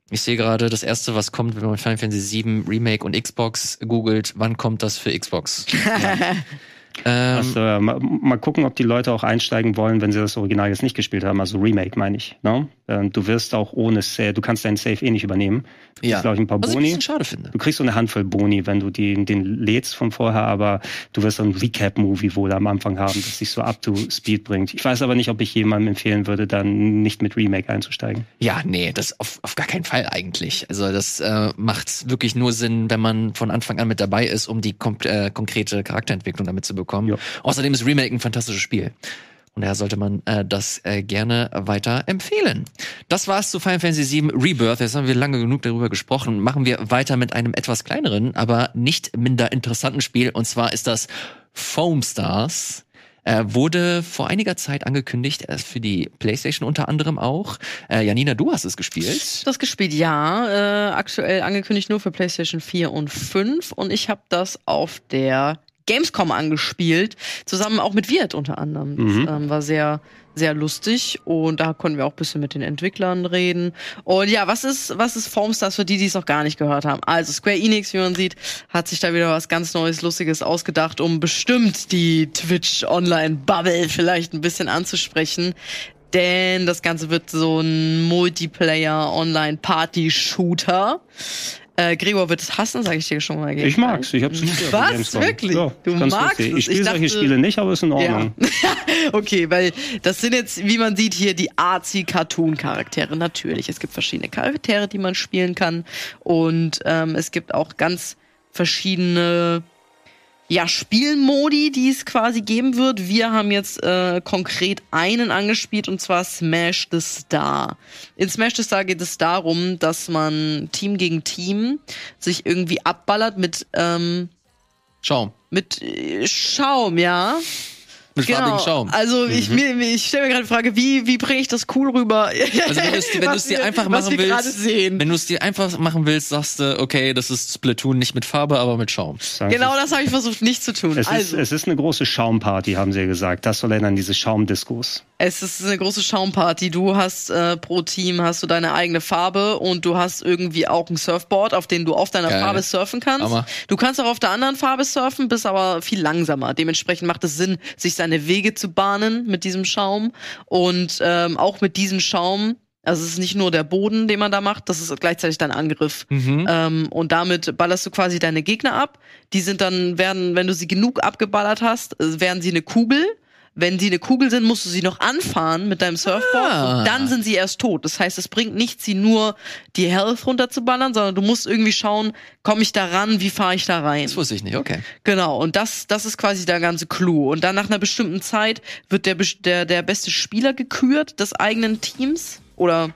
Ich sehe gerade, das erste, was kommt, wenn man Final Fantasy VII Remake und Xbox googelt, wann kommt das für Xbox? ähm, Also, äh, mal, mal gucken, ob die Leute auch einsteigen wollen, wenn sie das Original jetzt nicht gespielt haben. Also Remake meine ich. Ne? Ähm, du wirst auch ohne Save, du kannst deinen Save eh nicht übernehmen. Du ja. kriegst, glaube ich, ein paar Was ich ein Boni. schade finde. Du kriegst so eine Handvoll Boni, wenn du den, den lädst von vorher, aber du wirst so ein Recap-Movie wohl am Anfang haben, das dich so up to speed bringt. Ich weiß aber nicht, ob ich jemandem empfehlen würde, dann nicht mit Remake einzusteigen. Ja, nee, das auf, auf gar keinen Fall eigentlich. Also das äh, macht wirklich nur Sinn, wenn man von Anfang an mit dabei ist, um die kom äh, konkrete Charakterentwicklung damit zu bekommen. Ja. Außerdem ist Remake ein fantastisches Spiel. Und daher sollte man äh, das äh, gerne weiter empfehlen. Das war's zu Final Fantasy VII Rebirth. Jetzt haben wir lange genug darüber gesprochen. Machen wir weiter mit einem etwas kleineren, aber nicht minder interessanten Spiel. Und zwar ist das Foam Stars. Äh, wurde vor einiger Zeit angekündigt, erst für die PlayStation unter anderem auch. Äh, Janina, du hast es gespielt. Das gespielt, ja. Äh, aktuell angekündigt nur für PlayStation 4 und 5. Und ich habe das auf der Gamescom angespielt, zusammen auch mit Wirt unter anderem. Das Mhm. ähm, war sehr, sehr lustig und da konnten wir auch ein bisschen mit den Entwicklern reden. Und ja, was ist, was ist Formstars für die, die es noch gar nicht gehört haben? Also Square Enix, wie man sieht, hat sich da wieder was ganz Neues, Lustiges ausgedacht, um bestimmt die Twitch Online Bubble vielleicht ein bisschen anzusprechen. Denn das Ganze wird so ein Multiplayer Online Party Shooter. Äh, Gregor wird es hassen, sage ich dir schon mal. gleich. Ich mag's, ich hab's gespielt. auf Was? Wirklich? Ja, Du magst lustig. es? Ich spiele solche dachte- Spiele nicht, aber ist in Ordnung. okay, weil das sind jetzt, wie man sieht, hier die Artsy-Cartoon-Charaktere. Natürlich, es gibt verschiedene Charaktere, die man spielen kann. Und ähm, es gibt auch ganz verschiedene ja, Spielmodi, die es quasi geben wird. Wir haben jetzt äh, konkret einen angespielt und zwar Smash the Star. In Smash the Star geht es darum, dass man Team gegen Team sich irgendwie abballert mit ähm, Schaum. mit äh, Schaum, ja. Mit farbigem Schaum. Also ich, mir, mir- ich stelle mir gerade die Frage, wie, wie bringe ich das cool rüber? Also wenn du es dir einfach was machen willst, sehen. wenn du es dir einfach machen willst, sagst du, okay, das ist Splatoon nicht mit Farbe, aber mit Schaum. Sagen Genau das habe ich versucht nicht zu tun. Es, ist, also, es ist eine große Schaumparty, haben sie ja gesagt. Das soll erinnern, diese Schaumdiskos. Es ist eine große Schaumparty. Du hast äh, pro Team hast du deine eigene Farbe und du hast irgendwie auch ein Surfboard, auf dem du auf deiner Geil. Farbe surfen kannst. Hammer. Du kannst auch auf der anderen Farbe surfen, bist aber viel langsamer. Dementsprechend macht es Sinn, sich seine Wege zu bahnen mit diesem Schaum und ähm, auch mit diesem Schaum Also es ist nicht nur der Boden, den man da macht, das ist gleichzeitig dein Angriff. Mhm. Ähm, und damit ballerst du quasi deine Gegner ab. Die sind dann, werden, wenn du sie genug abgeballert hast, werden sie eine Kugel. Wenn sie eine Kugel sind, musst du sie noch anfahren mit deinem Surfboard Ah. und dann sind sie erst tot. Das heißt, es bringt nichts, sie nur die Health runterzuballern, sondern du musst irgendwie schauen, komme ich da ran, wie fahre ich da rein. Das wusste ich nicht, okay. Genau, und das, das ist quasi der ganze Clou. Und dann nach einer bestimmten Zeit wird der, der, der beste Spieler gekürt des eigenen Teams oder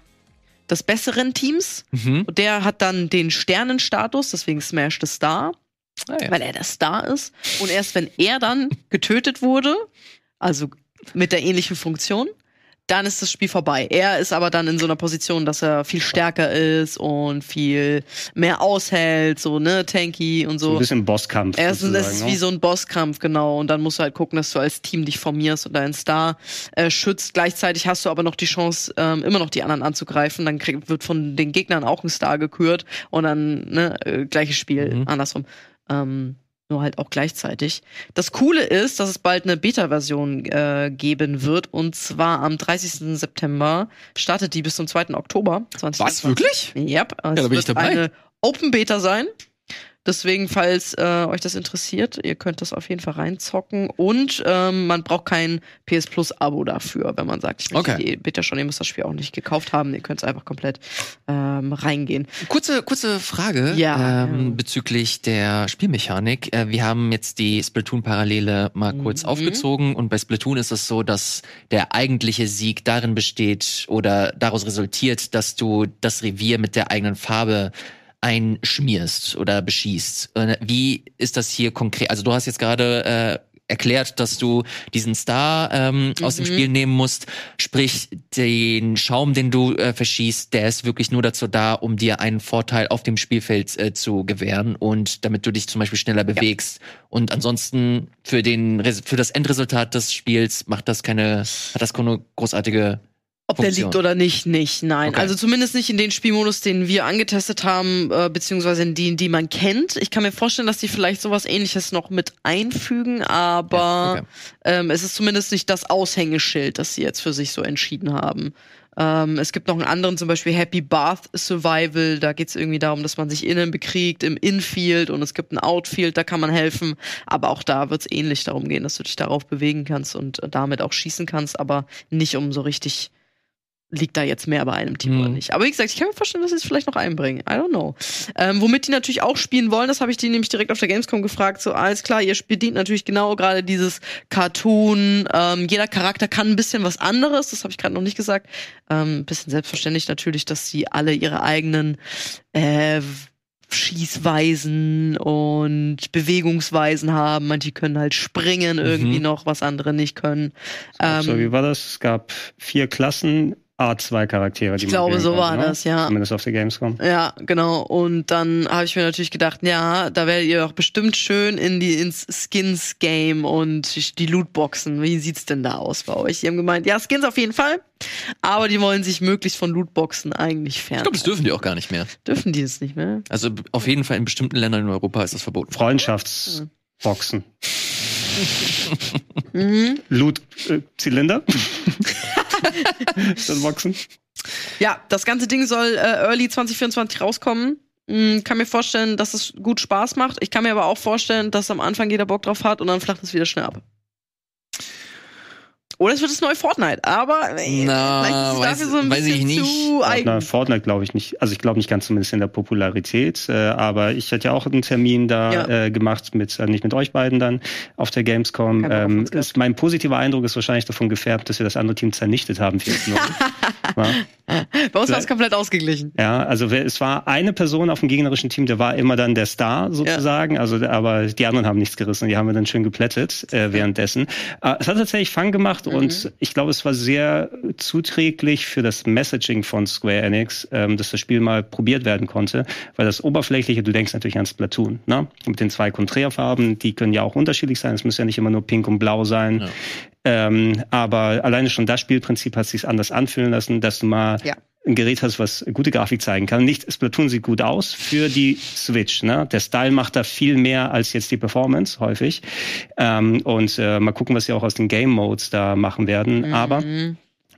des besseren Teams. Mhm. Und der hat dann den Sternenstatus, deswegen Smash the Star, Ah, ja. weil er der Star ist. Und erst wenn er dann getötet wurde, also mit der ähnlichen Funktion, dann ist das Spiel vorbei. Er ist aber dann in so einer Position, dass er viel stärker ist und viel mehr aushält, so, ne, tanky und So ein so. bisschen Bosskampf. Er ist, das ist sozusagen, wie ne? so ein Bosskampf, genau. Und dann musst du halt gucken, dass du als Team dich formierst und deinen Star äh, schützt. Gleichzeitig hast du aber noch die Chance, ähm, immer noch die anderen anzugreifen. Dann krieg, wird von den Gegnern auch ein Star gekürt und dann, ne, äh, gleiches Spiel, Mhm. andersrum. Ähm, nur halt auch gleichzeitig. Das Coole ist, dass es bald eine Beta-Version äh, geben wird. Und zwar am 30. September startet die bis zum 2. Oktober 2020. Was, wirklich? Yep. Es da bin ich wird dabei. eine Open Beta sein. Deswegen, falls äh, euch das interessiert, ihr könnt das auf jeden Fall reinzocken. Und ähm, man braucht kein PS Plus Abo dafür, wenn man sagt, ich möchte Okay. die Beta schon, ihr müsst das Spiel auch nicht gekauft haben, ihr könnt es einfach komplett ähm, reingehen. Kurze, kurze Frage Ja. ähm, bezüglich der Spielmechanik. Äh, wir haben jetzt die Splatoon-Parallele mal kurz Mhm. aufgezogen und bei Splatoon ist es so, dass der eigentliche Sieg darin besteht oder daraus resultiert, dass du das Revier mit der eigenen Farbe einschmierst oder beschießt. Wie ist das hier konkret? Also du hast jetzt gerade äh, erklärt, dass du diesen Star ähm, aus dem Mhm. Spiel nehmen musst. Sprich, den Schaum, den du äh, verschießt, der ist wirklich nur dazu da, um dir einen Vorteil auf dem Spielfeld äh, zu gewähren und damit du dich zum Beispiel schneller bewegst. Und ansonsten für den für das Endresultat des Spiels macht das keine, hat das keine großartige Ob der Funktion. liegt oder nicht, nicht, nein. Okay. Also zumindest nicht in den Spielmodus, den wir angetestet haben, äh, beziehungsweise in die, die man kennt. Ich kann mir vorstellen, dass die vielleicht sowas ähnliches noch mit einfügen, aber Ja, okay. ähm, es ist zumindest nicht das Aushängeschild, das sie jetzt für sich so entschieden haben. Ähm, es gibt noch einen anderen, zum Beispiel Happy Bath Survival. Da geht es irgendwie darum, dass man sich innen bekriegt im Infield und es gibt ein Outfield, da kann man helfen. Aber auch da wird es ähnlich darum gehen, dass du dich darauf bewegen kannst und äh, damit auch schießen kannst, aber nicht um so richtig liegt da jetzt mehr bei einem Team Mhm. oder nicht. Aber wie gesagt, ich kann mir vorstellen, dass sie es vielleicht noch einbringen. I don't know. Ähm, womit die natürlich auch spielen wollen, das habe ich die nämlich direkt auf der Gamescom gefragt. So, alles klar, ihr bedient natürlich genau gerade dieses Cartoon. Ähm, jeder Charakter kann ein bisschen was anderes, das habe ich gerade noch nicht gesagt. Ähm, ein bisschen selbstverständlich natürlich, dass sie alle ihre eigenen äh, Schießweisen und Bewegungsweisen haben. Manche können halt springen irgendwie Mhm. noch, was andere nicht können. Ähm, so, wie war das? Es gab vier Klassen, A2-Charaktere, die Ich glaube, so war ne? das, ja. Zumindest auf der Gamescom. Ja, genau. Und dann habe ich mir natürlich gedacht, ja, da werdet ihr doch bestimmt schön in die ins Skins Game und die Lootboxen. Wie sieht's denn da aus bei euch? Die haben gemeint, ja, Skins auf jeden Fall, aber die wollen sich möglichst von Lootboxen eigentlich fern. Ich glaube, das dürfen die auch gar nicht mehr. dürfen die es nicht mehr. Also auf jeden Fall in bestimmten Ländern in Europa ist das verboten. Freundschaftsboxen. Mhm. Loot-Zylinder. das Boxen. Ja, das ganze Ding soll äh, early 2024 rauskommen. Mm, kann mir vorstellen, dass es gut Spaß macht. Ich kann mir aber auch vorstellen, dass am Anfang jeder Bock drauf hat und dann flacht es wieder schnell ab. Oder es wird das neue Fortnite, aber äh, Na, vielleicht ist es weiß- dafür so ein weiß ich bisschen nicht. zu eigen. Na, Fortnite glaube ich nicht. Also ich glaube nicht ganz zumindest in der Popularität. Äh, aber ich hätte ja auch einen Termin da Ja. äh, gemacht mit äh, nicht mit euch beiden dann auf der Gamescom. Ähm, ist, mein positiver Eindruck ist wahrscheinlich davon gefärbt, dass wir das andere Team zernichtet haben. 14 ja. Bei uns war es komplett ausgeglichen. ja, also wer- es war eine Person auf dem gegnerischen Team, der war immer dann der Star sozusagen. Also aber die anderen haben nichts gerissen. Die haben wir dann schön geplättet äh, währenddessen. Äh, es hat tatsächlich Fang gemacht Mhm. und ich glaube, es war sehr zuträglich für das Messaging von Square Enix, ähm, dass das Spiel mal probiert werden konnte, weil das oberflächliche, du denkst natürlich an Splatoon, ne? Mit den zwei Konträrfarben, die können ja auch unterschiedlich sein. Es muss ja nicht immer nur pink und blau sein. Ja. Ähm, aber alleine schon das Spielprinzip hat sich anders anfühlen lassen, dass du mal Ja. Ein Gerät hast, was gute Grafik zeigen kann. Nicht, Splatoon sieht gut aus für die Switch. Ne? Der Style macht da viel mehr als jetzt die Performance häufig. Ähm, und äh, mal gucken, was sie auch aus den Game Modes da machen werden. Aber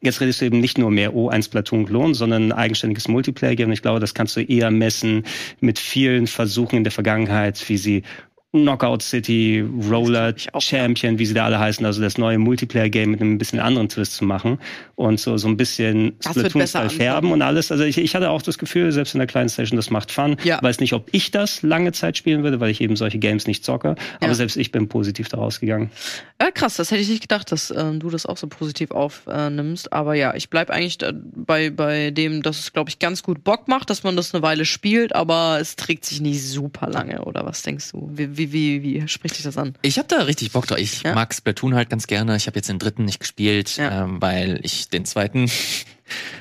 Jetzt redest du eben nicht nur mehr O1 Splatoon Klon, sondern ein eigenständiges Multiplayer-Game. Ich glaube, das kannst du eher messen mit vielen Versuchen in der Vergangenheit, wie sie Knockout City, Roller Champion, wie sie da alle heißen, also das neue Multiplayer-Game mit einem bisschen anderen Twist zu machen und so, so ein bisschen Splatoon-Style färben und alles. Also ich, ich hatte auch das Gefühl, selbst in der kleinen Station, das macht Fun. Ja. Weiß nicht, ob ich das lange Zeit spielen würde, weil ich eben solche Games nicht zocke, aber ja. selbst ich bin positiv daraus gegangen. Ja, krass, das hätte ich nicht gedacht, dass äh, du das auch so positiv aufnimmst, äh, aber ja, ich bleib eigentlich bei, bei dem, dass es, glaube ich, ganz gut Bock macht, dass man das eine Weile spielt, aber es trägt sich nicht super lange, oder was denkst du? Wie, wie wie, wie, wie spricht dich das an? Ich habe da richtig Bock drauf. Ich ja? mag Splatoon halt ganz gerne. Ich habe jetzt den dritten nicht gespielt, ja. ähm, weil ich den zweiten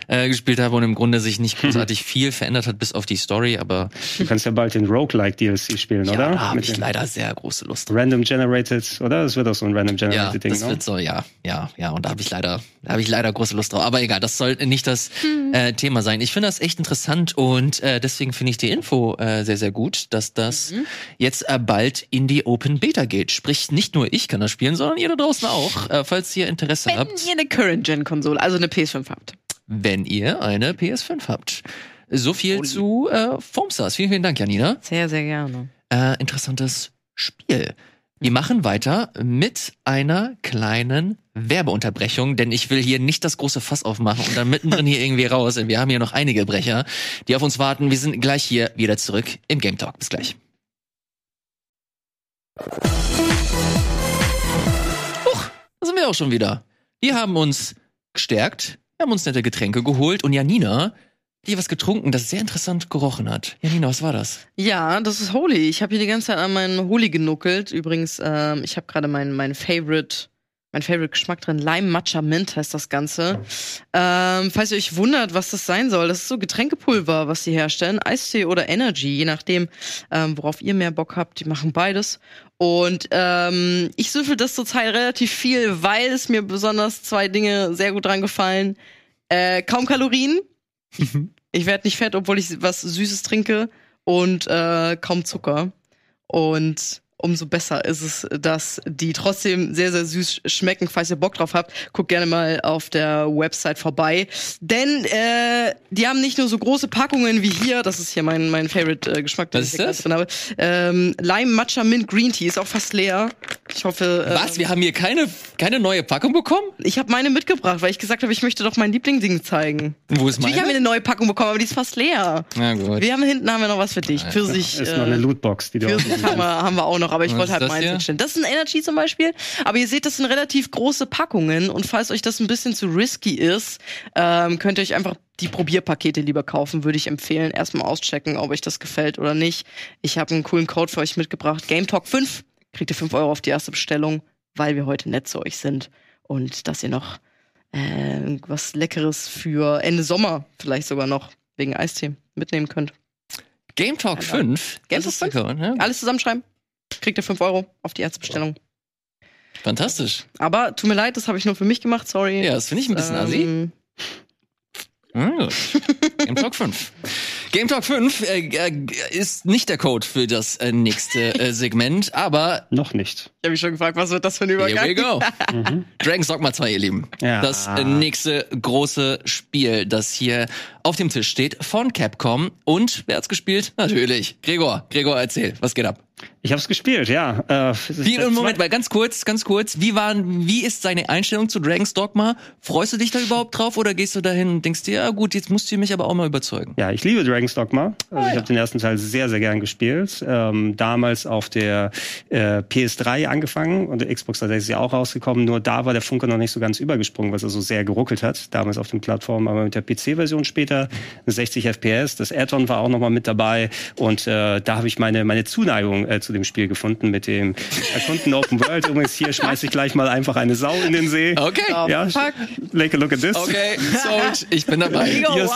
äh, gespielt habe und im Grunde sich nicht großartig viel verändert hat, bis auf die Story, aber. Du kannst ja bald den Roguelike DLC spielen, ja, oder? Da habe ich leider sehr große Lust. Random Generated, oder? Das wird auch so ein Random Generated ja, Ding. Das ne? wird so, ja, ja, ja. Und da habe ich leider, da habe ich leider große Lust drauf. Aber egal, das soll nicht das hm. äh, Thema sein. Ich finde das echt interessant und äh, deswegen finde ich die Info äh, sehr, sehr gut, dass das mhm. jetzt äh, bald in die Open Beta geht. Sprich, nicht nur ich kann das spielen, sondern ihr da draußen auch, äh, falls ihr Interesse Wenn habt. Wenn ihr eine Current-Gen-Konsole, also eine PS5 habt wenn ihr eine PS5 habt. So viel Holy. zu äh, Foamstars. Vielen, vielen Dank, Janina. Sehr, sehr gerne. Äh, interessantes Spiel. Wir machen weiter mit einer kleinen Werbeunterbrechung, denn ich will hier nicht das große Fass aufmachen und dann mittendrin hier irgendwie raus. Wir haben hier noch einige Brecher, die auf uns warten. Wir sind gleich hier wieder zurück im Game Talk. Bis gleich. Huch, da sind wir auch schon wieder. Wir haben uns gestärkt wir haben uns nette Getränke geholt und Janina, die was getrunken, das sehr interessant gerochen hat. Janina, was war das? Ja, das ist Holy. Ich habe hier die ganze Zeit an meinen Holy genuckelt. Übrigens, ähm, ich habe gerade mein, mein Favorite mein Favorite Geschmack drin. Lime Matcha Mint heißt das Ganze. Ähm, falls ihr euch wundert, was das sein soll, das ist so Getränkepulver, was sie herstellen. Eistee oder Energy, je nachdem, ähm, worauf ihr mehr Bock habt. Die machen beides. Und ähm, ich süffel das zurzeit relativ viel, weil es mir besonders zwei Dinge sehr gut dran gefallen. Äh, kaum Kalorien. ich werde nicht fett, obwohl ich was Süßes trinke. Und äh, kaum Zucker. Und umso besser ist es, dass die trotzdem sehr, sehr süß schmecken. Falls ihr Bock drauf habt, guckt gerne mal auf der Website vorbei. Denn äh, die haben nicht nur so große Packungen wie hier, das ist hier mein, mein Favorite-Geschmack, äh, den ich das? drin habe. Ähm, Lime Matcha Mint Green Tea ist auch fast leer. Ich hoffe. Äh, Was? Wir haben hier keine, keine neue Packung bekommen? Ich habe meine mitgebracht, weil ich gesagt habe, ich möchte doch mein Lieblingsding zeigen. Wo ist meine? Natürlich haben wir eine neue Packung bekommen, aber die ist fast leer. Na gut. Wir haben hinten haben wir noch was für dich. Für sich. Ist äh, noch eine Lootbox, die du Pfirsich haben wir, haben wir auch noch, aber ich wollte halt meins hinstellen. Das ist ein Energy zum Beispiel, aber ihr seht, das sind relativ große Packungen und falls euch das ein bisschen zu risky ist, ähm, könnt ihr euch einfach die Probierpakete lieber kaufen, würde ich empfehlen. Erstmal auschecken, ob euch das gefällt oder nicht. Ich habe einen coolen Code für euch mitgebracht. Game Talk 5. Kriegt ihr 5 Euro auf die erste Bestellung, weil wir heute nett zu euch sind. Und dass ihr noch äh, was Leckeres für Ende Sommer vielleicht sogar noch wegen Eistee mitnehmen könnt. Game Talk 5. Game Talk 5. Ja. Alles zusammenschreiben. Kriegt ihr 5 Euro auf die Erzbestellung. Fantastisch. Aber tut mir leid, das habe ich nur für mich gemacht, sorry. Ja, das finde ich ein bisschen ähm, assi. Game Talk 5. Game Talk 5 äh, äh, ist nicht der Code für das äh, nächste äh, Segment, aber. Noch nicht. Ich habe mich schon gefragt, was wird das für ein Übergang? Here we go. mhm. Dragon's Dogma 2, ihr Lieben. Ja. Das äh, nächste große Spiel, das hier auf dem Tisch steht von Capcom. Und wer hat's gespielt? Natürlich. Gregor. Gregor, erzähl, was geht ab? Ich habe es gespielt, ja. Äh, wie, Moment, weil ganz kurz, ganz kurz, wie waren, wie ist seine Einstellung zu Dragon's Dogma? Freust du dich da überhaupt drauf oder gehst du dahin und denkst dir, ja gut, jetzt musst du mich aber auch mal überzeugen? Ja, ich liebe Dragon's Dogma. Also ah, ich ja. habe den ersten Teil sehr, sehr gern gespielt. Ähm, damals auf der äh, PS3 angefangen und der Xbox 360 ist ja auch rausgekommen. Nur da war der Funke noch nicht so ganz übergesprungen, weil es so sehr geruckelt hat. Damals auf den Plattformen, aber mit der PC-Version später 60 FPS. Das Add-on war auch noch mal mit dabei und äh, da habe ich meine meine Zuneigung äh, zu dem Spiel gefunden mit dem Erkunden Open World. Übrigens, hier schmeiße ich gleich mal einfach eine Sau in den See. Okay. Ja, fuck. Take a look at this. Okay, sold. Ich bin dabei. Hier so.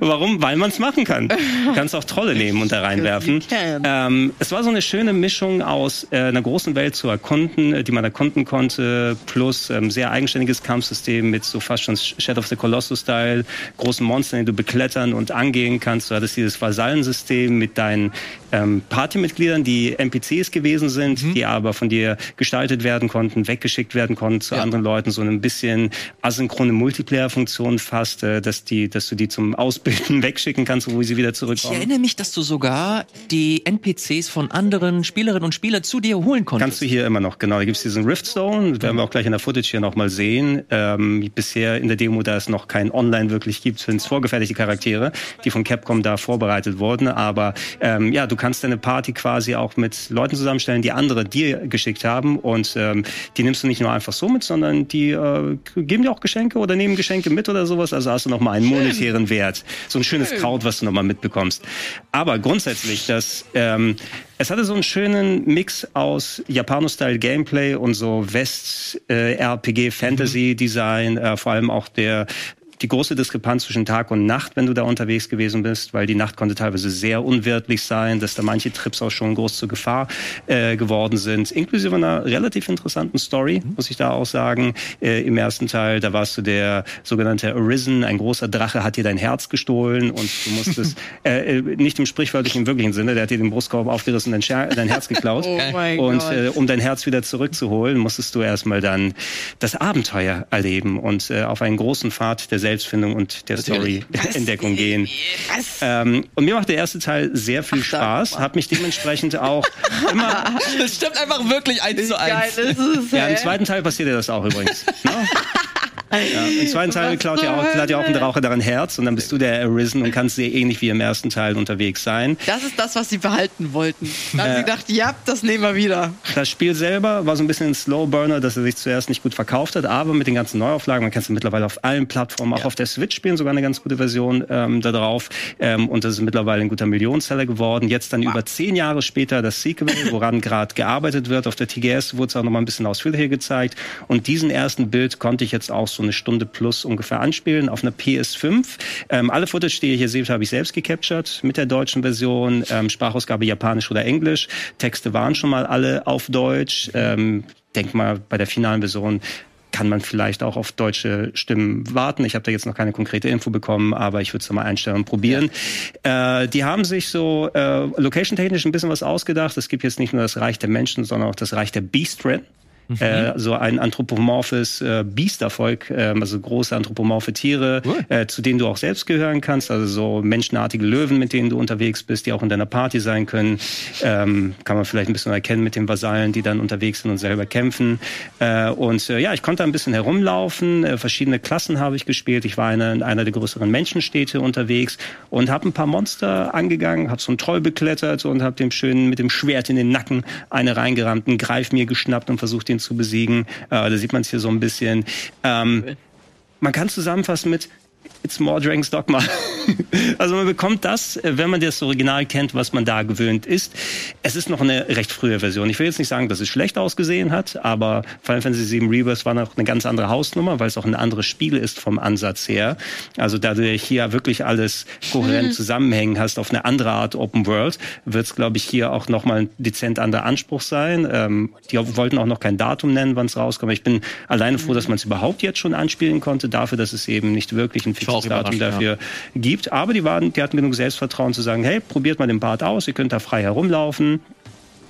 Warum? Weil man es machen kann. Du kannst auch Trolle nehmen und da reinwerfen. Ähm, es war so eine schöne Mischung aus äh, einer großen Welt zu erkunden, äh, die man erkunden konnte, plus ähm, sehr eigenständiges Kampfsystem mit so fast schon Shadow of the Colossus-Style, großen Monstern, die du beklettern und angehen kannst. Du hattest dieses Vasallensystem mit deinen ähm, Partymitgliedern, die NPCs gewesen sind, mhm. die aber von dir gestaltet werden konnten, weggeschickt werden konnten zu ja. anderen Leuten, so ein bisschen asynchrone Multiplayer-Funktion fast, äh, dass die, dass du die zum Ausbilden wegschicken kannst, wo sie wieder zurückkommen. Ich erinnere mich, dass du sogar die NPCs von anderen Spielerinnen und Spielern zu dir holen konntest. Kannst du hier immer noch, genau. Da gibt's diesen Riftstone, werden wir auch gleich in der Footage hier nochmal sehen. Ähm, bisher in der Demo, da es noch kein Online wirklich gibt, sind es vorgefertigte Charaktere, die von Capcom da vorbereitet wurden. Aber ähm, ja, du kannst deine Party quasi auch mit Leuten zusammenstellen, die andere dir geschickt haben. Und ähm, die nimmst du nicht nur einfach so mit, sondern die äh, geben dir auch Geschenke oder nehmen Geschenke mit oder sowas. Also hast du nochmal einen monetären Wert. So ein schönes Kraut, was du nochmal mitbekommst. Aber grundsätzlich, das ähm, es hatte so einen schönen Mix aus Japano-Style-Gameplay und so West-RPG-Fantasy-Design, äh, vor allem auch der die große Diskrepanz zwischen Tag und Nacht, wenn du da unterwegs gewesen bist, weil die Nacht konnte teilweise sehr unwirtlich sein, dass da manche Trips auch schon groß zur Gefahr äh, geworden sind, inklusive einer relativ interessanten Story, mhm. muss ich da auch sagen. Äh, Im ersten Teil, da warst du der sogenannte Arisen, ein großer Drache hat dir dein Herz gestohlen und du musstest, äh, äh, nicht im sprichwörtlichen, im wirklichen Sinne, der hat dir den Brustkorb aufgerissen und dein, dein Herz geklaut. oh und äh, um dein Herz wieder zurückzuholen, musstest du erstmal dann das Abenteuer erleben und äh, auf einen großen Pfad der Selbstfindung und der Story-Entdeckung gehen. Ähm, und mir macht der erste Teil sehr viel Ach, Spaß, hat mich dementsprechend auch immer... Das stimmt einfach wirklich eins zu eins. ja, im zweiten Teil passiert ja das auch übrigens. Ne? Ja, Im zweiten Teil klaut ja, auch, klaut ja auch ein Raucher daran Herz und dann bist du der Arisen und kannst sehr ähnlich wie im ersten Teil unterwegs sein. Das ist das, was sie behalten wollten. Da haben äh, sie gedacht, ja, das nehmen wir wieder. Das Spiel selber war so ein bisschen ein Slow Burner, dass er sich zuerst nicht gut verkauft hat, aber mit den ganzen Neuauflagen, man kann es mittlerweile auf allen Plattformen, auch ja. auf der Switch spielen, sogar eine ganz gute Version ähm, da drauf. Ähm, und das ist mittlerweile ein guter Millionenseller geworden. Jetzt dann wow. über zehn Jahre später das Sequel, woran gerade gearbeitet wird. Auf der TGS wurde es auch noch mal ein bisschen ausführlicher gezeigt. Und diesen ersten Bild konnte ich jetzt auch so eine Stunde plus ungefähr anspielen auf einer PS5. Ähm, alle Footage, die ihr hier seht, habe ich selbst gecaptured mit der deutschen Version. Ähm, Sprachausgabe Japanisch oder Englisch. Texte waren schon mal alle auf Deutsch. Ähm, denk mal bei der finalen Version kann man vielleicht auch auf deutsche Stimmen warten. Ich habe da jetzt noch keine konkrete Info bekommen, aber ich würde es mal einstellen und probieren. Ja. Äh, die haben sich so äh, location-technisch ein bisschen was ausgedacht. Es gibt jetzt nicht nur das Reich der Menschen, sondern auch das Reich der Beastren. Mhm. Äh, so ein anthropomorphes äh, Biestervolk, äh, also große anthropomorphe Tiere, cool. äh, zu denen du auch selbst gehören kannst, also so menschenartige Löwen, mit denen du unterwegs bist, die auch in deiner Party sein können. Ähm, kann man vielleicht ein bisschen erkennen mit den Vasallen, die dann unterwegs sind und selber kämpfen. Äh, und äh, ja, ich konnte ein bisschen herumlaufen, äh, verschiedene Klassen habe ich gespielt. Ich war in einer, in einer der größeren Menschenstädte unterwegs und habe ein paar Monster angegangen, habe so einen Troll beklettert und habe dem schön mit dem Schwert in den Nacken eine reingerammt, einen Greif mir geschnappt und versucht, den zu besiegen. Äh, da sieht man es hier so ein bisschen. Ähm, man kann zusammenfassen mit, It's more Dragon's Dogma. also man bekommt das, wenn man das Original kennt, was man da gewöhnt ist. Es ist noch eine recht frühe Version. Ich will jetzt nicht sagen, dass es schlecht ausgesehen hat, aber Final Fantasy VII Rebirth war noch eine ganz andere Hausnummer, weil es auch ein anderes Spiel ist vom Ansatz her. Also da du hier wirklich alles kohärent mhm. zusammenhängen hast auf eine andere Art Open World, wird es, glaube ich, hier auch nochmal ein dezent anderer Anspruch sein. Ähm, die wollten auch noch kein Datum nennen, wann es rauskommt. Ich bin alleine froh, dass man es überhaupt jetzt schon anspielen konnte, dafür, dass es eben nicht wirklich ein fixes Datum dafür ja. gibt. Aber die, waren, die hatten genug Selbstvertrauen zu sagen, hey, probiert mal den Bart aus, ihr könnt da frei herumlaufen.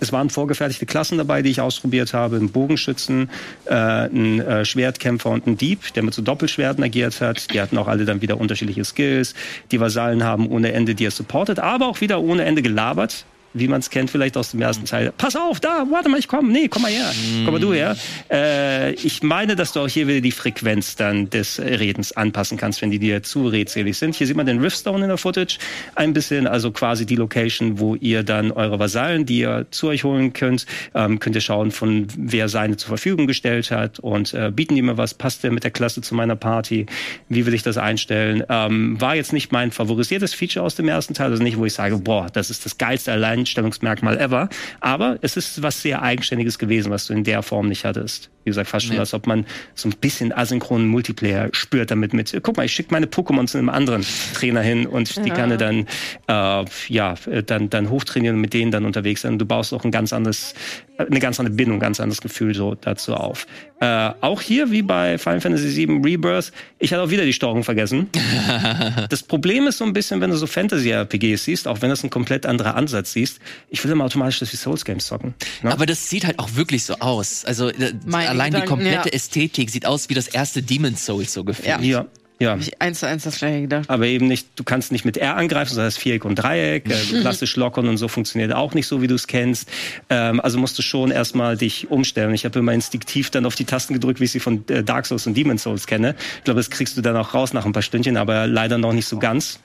Es waren vorgefertigte Klassen dabei, die ich ausprobiert habe. Ein Bogenschützen, äh, ein äh, Schwertkämpfer und ein Dieb, der mit so Doppelschwerten agiert hat. Die hatten auch alle dann wieder unterschiedliche Skills. Die Vasallen haben ohne Ende dir supportet, aber auch wieder ohne Ende gelabert wie man es kennt vielleicht aus dem ersten Teil. Pass auf, da, warte mal, ich komme. Nee, komm mal her. Komm mal du her. Äh, ich meine, dass du auch hier wieder die Frequenz dann des Redens anpassen kannst, wenn die dir zu redselig sind. Hier sieht man den Riftstone in der Footage ein bisschen, also quasi die Location, wo ihr dann eure Vasallen, die ihr zu euch holen könnt, ähm, könnt ihr schauen, von wer seine zur Verfügung gestellt hat und äh, bieten die mir was, passt der mit der Klasse zu meiner Party, wie will ich das einstellen. Ähm, war jetzt nicht mein favorisiertes Feature aus dem ersten Teil, also nicht, wo ich sage, boah, das ist das geilste allein Alleinstellungsmerkmal ever. Aber es ist was sehr Eigenständiges gewesen, was du in der Form nicht hattest. Wie gesagt, fast schon, ja. als ob man so ein bisschen asynchronen Multiplayer spürt damit mit. Guck mal, ich schicke meine Pokémon zu einem anderen Trainer hin und ja. die kann er dann, äh, ja, dann, dann hochtrainieren und mit denen dann unterwegs sein. Du baust auch ein ganz anderes, eine ganz andere Bindung, ein ganz anderes Gefühl so dazu auf. Äh, auch hier, wie bei Final Fantasy VII Rebirth, ich hatte auch wieder die Steuerung vergessen. das Problem ist so ein bisschen, wenn du so Fantasy-RPGs siehst, auch wenn das ein komplett anderer Ansatz siehst, ich will immer automatisch das wie Souls-Games zocken. Ne? Aber das sieht halt auch wirklich so aus. Also äh, Meine allein Gedanken, die komplette ja. Ästhetik sieht aus wie das erste Demon's Souls so gefühlt. Ja. ja. Ja. Hab ich eins zu eins das gleiche gedacht. Aber eben nicht, du kannst nicht mit R angreifen, sondern das Viereck und Dreieck. Äh, klassisch Lockern und so funktioniert auch nicht so, wie du es kennst. Ähm, also musst du schon erstmal dich umstellen. Ich habe immer instinktiv dann auf die Tasten gedrückt, wie ich sie von äh, Dark Souls und Demon's Souls kenne. Ich glaube, das kriegst du dann auch raus nach ein paar Stündchen, aber leider noch nicht so ganz.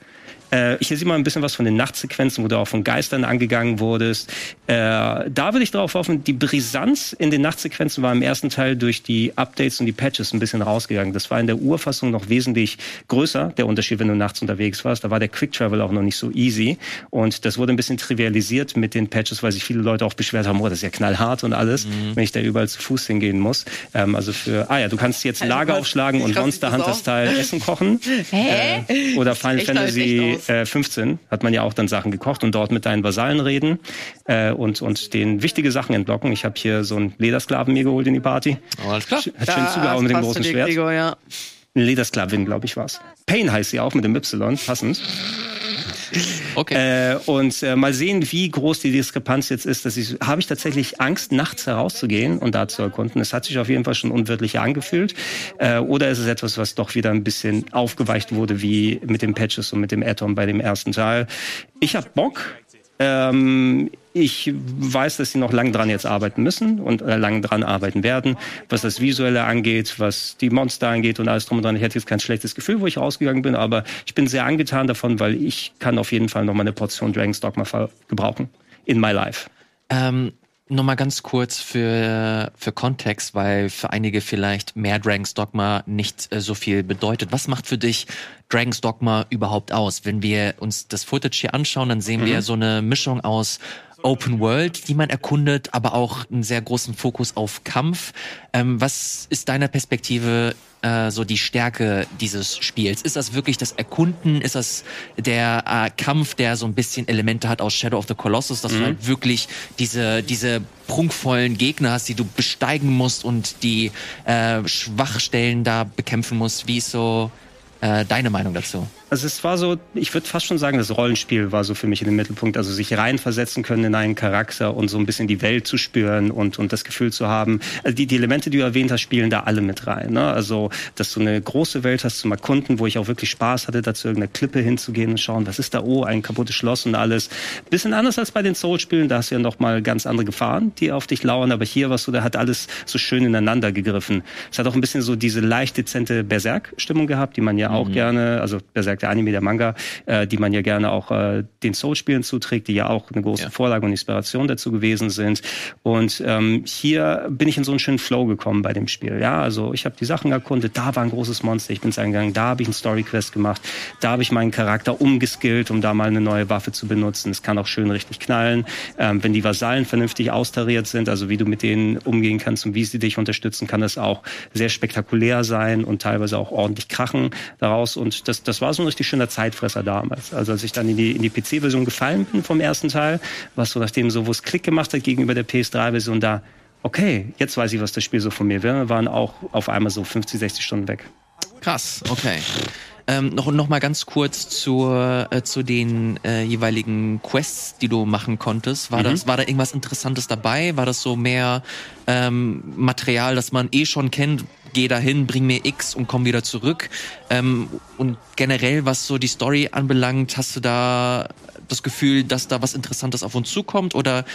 Äh, ich sehe mal ein bisschen was von den Nachtsequenzen, wo du auch von Geistern angegangen wurdest. Äh, da würde ich darauf hoffen, die Brisanz in den Nachtsequenzen war im ersten Teil durch die Updates und die Patches ein bisschen rausgegangen. Das war in der Urfassung noch wesentlich größer, der Unterschied, wenn du nachts unterwegs warst. Da war der Quick Travel auch noch nicht so easy. Und das wurde ein bisschen trivialisiert mit den Patches, weil sich viele Leute auch beschwert haben, oh, das ist ja knallhart und alles, mhm. wenn ich da überall zu Fuß hingehen muss. Ähm, also für, ah ja, du kannst jetzt Lager also, aufschlagen und Monster Hunter Style Essen kochen. Hä? Äh, oder Final Fantasy äh, 15 hat man ja auch dann Sachen gekocht und dort mit deinen Vasallen reden äh, und, und den wichtige Sachen entlocken. Ich habe hier so einen Ledersklaven mir geholt in die Party. Oh, alles klar. Hat schön zugehauen mit dem großen Schwert. Gregor, ja. Eine Ledersklavin, glaube ich, war's. Pain heißt sie auch mit dem Y, passend. Okay. Äh, und äh, mal sehen, wie groß die Diskrepanz jetzt ist. Ich, habe ich tatsächlich Angst, nachts herauszugehen und da zu erkunden. Es hat sich auf jeden Fall schon unwirtlich angefühlt. Äh, oder ist es etwas, was doch wieder ein bisschen aufgeweicht wurde, wie mit den Patches und mit dem Atom bei dem ersten Teil. Ich habe Bock. Ähm, ich weiß, dass sie noch lang dran jetzt arbeiten müssen und äh, lang dran arbeiten werden, was das Visuelle angeht, was die Monster angeht und alles drum und dran. Ich hatte jetzt kein schlechtes Gefühl, wo ich rausgegangen bin, aber ich bin sehr angetan davon, weil ich kann auf jeden Fall noch mal eine Portion Dragon's Dogma gebrauchen in my life. Ähm, Nochmal ganz kurz für, für Kontext, weil für einige vielleicht mehr Dragon's Dogma nicht äh, so viel bedeutet. Was macht für dich Dragon's Dogma überhaupt aus? Wenn wir uns das Footage hier anschauen, dann sehen mhm. wir so eine Mischung aus Open World, die man erkundet, aber auch einen sehr großen Fokus auf Kampf. Ähm, was ist deiner Perspektive äh, so die Stärke dieses Spiels? Ist das wirklich das Erkunden? Ist das der äh, Kampf, der so ein bisschen Elemente hat aus Shadow of the Colossus, dass mhm. du halt wirklich diese, diese prunkvollen Gegner hast, die du besteigen musst und die äh, Schwachstellen da bekämpfen musst? Wie ist so äh, deine Meinung dazu? Also es war so, ich würde fast schon sagen, das Rollenspiel war so für mich in den Mittelpunkt. Also sich reinversetzen können in einen Charakter und so ein bisschen die Welt zu spüren und, und das Gefühl zu haben. Also die, die Elemente, die du erwähnt hast, spielen da alle mit rein. Ne? Also, dass du eine große Welt hast zum Erkunden, wo ich auch wirklich Spaß hatte, da zu irgendeiner Klippe hinzugehen und schauen, was ist da? Oh, ein kaputtes Schloss und alles. Bisschen anders als bei den Soul-Spielen, da hast du ja noch mal ganz andere Gefahren, die auf dich lauern. Aber hier, was du, da hat alles so schön ineinander gegriffen. Es hat auch ein bisschen so diese leicht dezente Berserk-Stimmung gehabt, die man ja auch mhm. gerne, also gesagt, der Anime, der Manga, äh, die man ja gerne auch äh, den Soul-Spielen zuträgt, die ja auch eine große ja. Vorlage und Inspiration dazu gewesen sind. Und ähm, hier bin ich in so einen schönen Flow gekommen bei dem Spiel. Ja, also ich habe die Sachen erkundet, da war ein großes Monster, ich bin es eingegangen, da habe ich einen Story-Quest gemacht, da habe ich meinen Charakter umgeskillt, um da mal eine neue Waffe zu benutzen. Es kann auch schön richtig knallen. Ähm, wenn die Vasallen vernünftig austariert sind, also wie du mit denen umgehen kannst und wie sie dich unterstützen, kann das auch sehr spektakulär sein und teilweise auch ordentlich krachen daraus. Und das, das war so ein richtig schöner Zeitfresser damals. Also als ich dann in die, in die PC-Version gefallen bin vom ersten Teil, was so nachdem so, wo es Klick gemacht hat gegenüber der PS3-Version da, okay, jetzt weiß ich, was das Spiel so von mir will, waren auch auf einmal so 50, 60 Stunden weg. Krass, okay. Ähm, noch, noch mal ganz kurz zur, äh, zu den äh, jeweiligen Quests, die du machen konntest. War, mhm. das, war da irgendwas Interessantes dabei? War das so mehr ähm, Material, das man eh schon kennt, geh dahin, bring mir X und komm wieder zurück. Ähm, und generell, was so die Story anbelangt, hast du da das Gefühl, dass da was Interessantes auf uns zukommt oder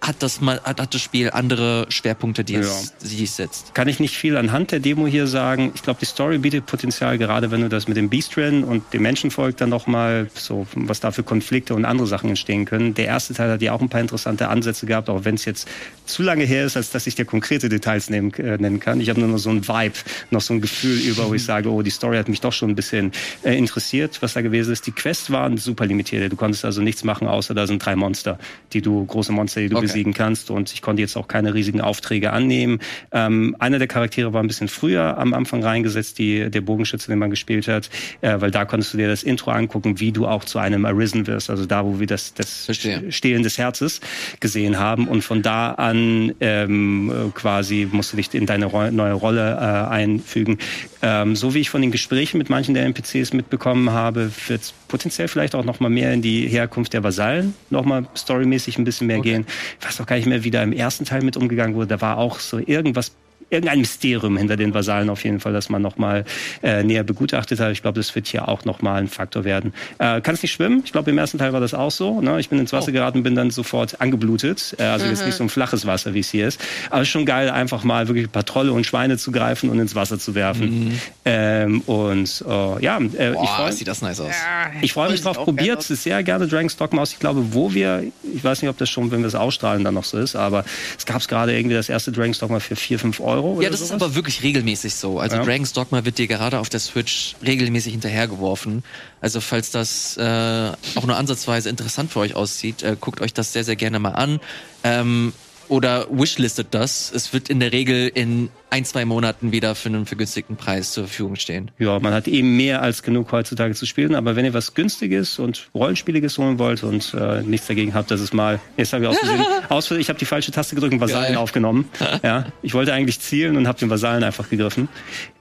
hat das mal hat, hat das Spiel andere Schwerpunkte, die es, die es setzt. Kann ich nicht viel anhand der Demo hier sagen. Ich glaube, die Story bietet Potenzial, gerade wenn du das mit dem Beastren und dem Menschenvolk dann nochmal, so was da für Konflikte und andere Sachen entstehen können. Der erste Teil hat ja auch ein paar interessante Ansätze gehabt, auch wenn es jetzt zu lange her ist, als dass ich dir konkrete Details nehmen, äh, nennen kann. Ich habe nur noch so ein Vibe, noch so ein Gefühl über, wo ich sage, oh, die Story hat mich doch schon ein bisschen äh, interessiert, was da gewesen ist. Die Quests waren super limitiert. Du konntest also nichts machen, außer da sind drei Monster, die du, große Monster, die du okay besiegen kannst. Und ich konnte jetzt auch keine riesigen Aufträge annehmen. Ähm, einer der Charaktere war ein bisschen früher am Anfang reingesetzt, die, der Bogenschütze, den man gespielt hat, äh, weil da konntest du dir das Intro angucken, wie du auch zu einem Arisen wirst. Also da, wo wir das, das Stehlen des Herzes gesehen haben. Und von da an ähm, quasi musst du dich in deine Ro neue Rolle äh, einfügen. Ähm, so wie ich von den Gesprächen mit manchen der NPCs mitbekommen habe, wird es potenziell vielleicht auch noch mal mehr in die Herkunft der Vasallen noch mal storymäßig ein bisschen mehr okay. gehen. Ich weiß auch gar nicht mehr, wie da im ersten Teil mit umgegangen wurde. Da war auch so irgendwas irgendein Mysterium hinter den Vasallen auf jeden Fall, dass man nochmal äh, näher begutachtet hat. Ich glaube, das wird hier auch nochmal ein Faktor werden. Äh, kannst nicht schwimmen? Ich glaube, im ersten Teil war das auch so. Ne? Ich bin ins Wasser oh. geraten, bin dann sofort angeblutet. Äh, also mhm. jetzt nicht so ein flaches Wasser, wie es hier ist. Aber es ist schon geil, einfach mal wirklich ein paar Trolle und Schweine zu greifen und ins Wasser zu werfen. Mhm. Ähm, und äh, ja, äh, Boah, ich freue sieht das nice aus. Ich freue mich drauf, probiert sehr gerne Dragon's Dogma aus. Ich glaube, wo wir, ich weiß nicht, ob das schon, wenn wir es ausstrahlen, dann noch so ist, aber es gab es gerade irgendwie das erste Dragon's Dogma für vier, fünf Euro Euro. Ja, das sowas? ist aber wirklich regelmäßig so. Also ja. Dragon's Dogma wird dir gerade auf der Switch regelmäßig hinterhergeworfen. Also falls das äh, auch nur ansatzweise interessant für euch aussieht, äh, guckt euch das sehr, sehr gerne mal an. Ähm, oder wishlistet das. Es wird in der Regel in ein, zwei Monaten wieder für einen vergünstigten Preis zur Verfügung stehen. Ja, man hat eben mehr als genug heutzutage zu spielen, aber wenn ihr was Günstiges und Rollenspieliges holen wollt und äh, nichts dagegen habt, dass es mal, jetzt habe ich ausgesehen, aus, ich habe die falsche Taste gedrückt und Vasallen aufgenommen. ja, ich wollte eigentlich zielen und habe den Vasallen einfach gegriffen.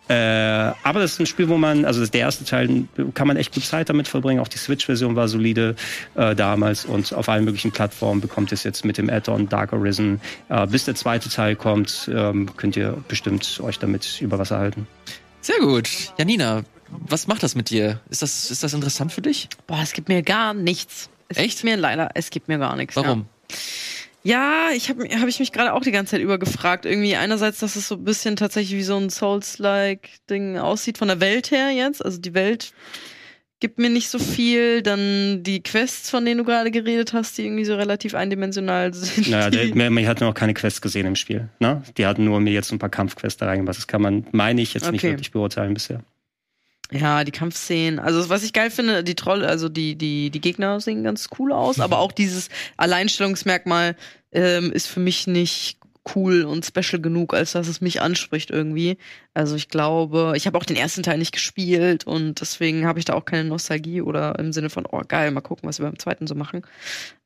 Äh, aber das ist ein Spiel, wo man, also der erste Teil kann man echt gut Zeit damit verbringen. Auch die Switch-Version war solide äh, damals und auf allen möglichen Plattformen bekommt es jetzt mit dem Add-on Dark Arisen. Äh, bis der zweite Teil kommt, ähm, könnt ihr bestimmt euch damit über Wasser halten. Sehr gut. Janina, was macht das mit dir? Ist das, ist das interessant für dich? Boah, es gibt mir gar nichts. Es Echt? Gibt mir leider, es gibt mir gar nichts. Warum? Ja. Ja, ich habe hab ich mich gerade auch die ganze Zeit über gefragt. Irgendwie einerseits, dass es so ein bisschen tatsächlich wie so ein Souls-like-Ding aussieht von der Welt her jetzt. Also die Welt gibt mir nicht so viel. Dann die Quests, von denen du gerade geredet hast, die irgendwie so relativ eindimensional sind. Naja, der, mir, hat noch keine Quests gesehen im Spiel. Ne? Die hatten nur mir jetzt ein paar Kampfquests da reingemacht. Das kann man, meine ich, jetzt okay. nicht wirklich beurteilen bisher. Ja, die Kampfszenen. Also was ich geil finde, die Trolle, also die die die Gegner sehen ganz cool aus, aber auch dieses Alleinstellungsmerkmal ähm, ist für mich nicht cool und special genug, als dass es mich anspricht irgendwie. Also ich glaube, ich habe auch den ersten Teil nicht gespielt und deswegen habe ich da auch keine Nostalgie oder im Sinne von, oh geil, mal gucken, was wir beim zweiten so machen.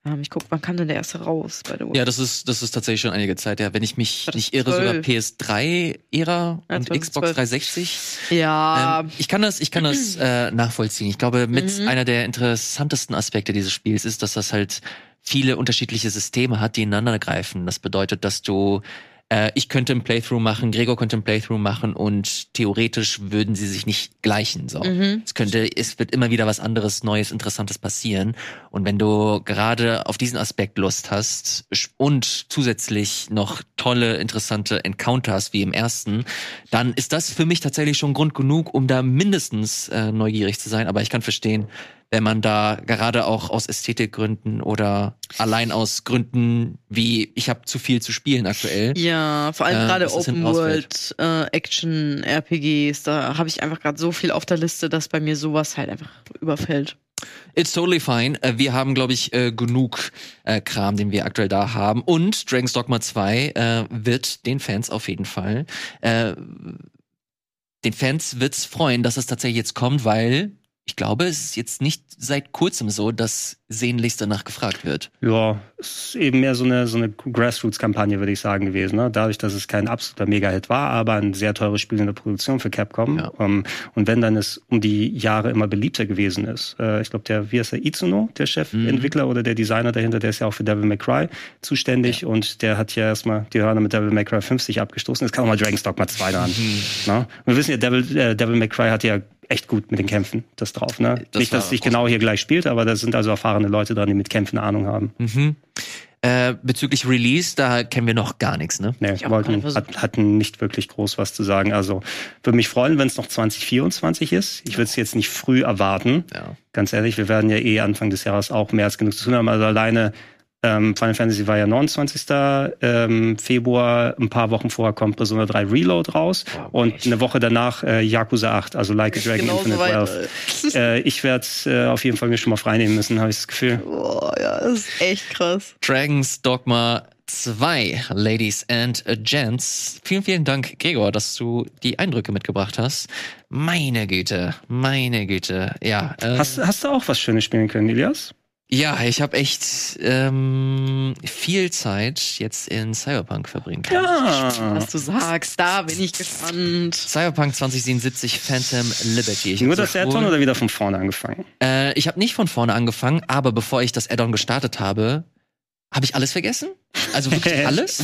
Ähm, ich gucke, wann kam denn der erste raus? The way? Ja, das ist, das ist tatsächlich schon einige Zeit, ja. Wenn ich mich nicht irre, 12. sogar PS3-Ära ja, und Xbox 360. Ja. Ähm, ich kann das, ich kann das äh, nachvollziehen. Ich glaube, mit mhm. einer der interessantesten Aspekte dieses Spiels ist, dass das halt viele unterschiedliche Systeme hat, die ineinander greifen. Das bedeutet, dass du äh, ich könnte ein Playthrough machen, Gregor könnte ein Playthrough machen und theoretisch würden sie sich nicht gleichen. So, mhm. es könnte, es wird immer wieder was anderes, Neues, Interessantes passieren. Und wenn du gerade auf diesen Aspekt Lust hast und zusätzlich noch tolle, interessante Encounters wie im ersten, dann ist das für mich tatsächlich schon Grund genug, um da mindestens äh, neugierig zu sein. Aber ich kann verstehen, wenn man da gerade auch aus Ästhetikgründen oder allein aus Gründen wie ich habe zu viel zu spielen aktuell. Ja, vor allem äh, gerade Open World äh, Action RPGs, da habe ich einfach gerade so viel auf der Liste, dass bei mir sowas halt einfach überfällt. It's totally fine. Äh, wir haben, glaube ich, äh, genug äh, Kram, den wir aktuell da haben. Und Dragon's Dogma 2 äh, wird den Fans auf jeden Fall, den Fans wird's freuen, dass es tatsächlich jetzt kommt, weil ich glaube, es ist jetzt nicht seit kurzem so, dass sehnlichst danach gefragt wird. Ja, es ist eben mehr so eine, so eine Grassroots-Kampagne, würde ich sagen, gewesen. Ne? Dadurch, dass es kein absoluter Mega-Hit war, aber ein sehr teures Spiel in der Produktion für Capcom. Ja. Um, ähm, und wenn dann es um die Jahre immer beliebter gewesen ist. Äh, ich glaube, der, wie heißt der, Itsuno, der Chefentwickler mhm. oder der Designer dahinter, der ist ja auch für Devil May Cry zuständig ja. und der hat ja erstmal die Hörner mit Devil May Cry 50 abgestoßen. Jetzt kann auch mal Dragon's Dogma 2 dran. Mhm. Ne? Wir wissen ja, Devil, äh, Devil May Cry hat ja echt gut mit den Kämpfen, das drauf. Ne? Das Nicht, dass es sich genau hier gleich spielt, aber da sind also erfahrene Leute dran, die mit Kämpfen Ahnung haben. Mhm. Äh, bezüglich Release, da kennen wir noch gar nichts, ne? Nee, wollten, hat, hatten nicht wirklich groß was zu sagen. Also würde mich freuen, wenn es noch 2024 ist. Ich würde es jetzt nicht früh erwarten. Ja. Ganz ehrlich, wir werden ja eh Anfang des Jahres auch mehr als genug zu tun haben. Also alleine ähm, Final Fantasy war ja 29. Ähm, Februar, ein paar Wochen vorher kommt Persona 3 Reload raus oh, und eine Woche danach äh, Yakuza 8, also Like a Dragon genau Infinite so Wealth. äh, ich werde äh, auf jeden Fall mir schon mal freinehmen müssen, habe ich das Gefühl. Boah, ja, das ist echt krass. Dragons Dogma 2, Ladies and Gents. Vielen, vielen Dank, Gregor, dass du die Eindrücke mitgebracht hast. Meine Güte, meine Güte. Ja, äh, Hast, hast du auch was Schönes spielen können, Elias? Ja ich habe echt ähm, viel Zeit jetzt in Cyberpunk verbringen können. Ja. Was du sagst, da bin ich gespannt. Cyberpunk 2077 Phantom Liberty. Ich Nur das Add-on oder wieder von vorne angefangen? Äh, ich habe nicht von vorne angefangen, aber bevor ich das Add-on gestartet habe, habe ich alles vergessen. Also wirklich alles.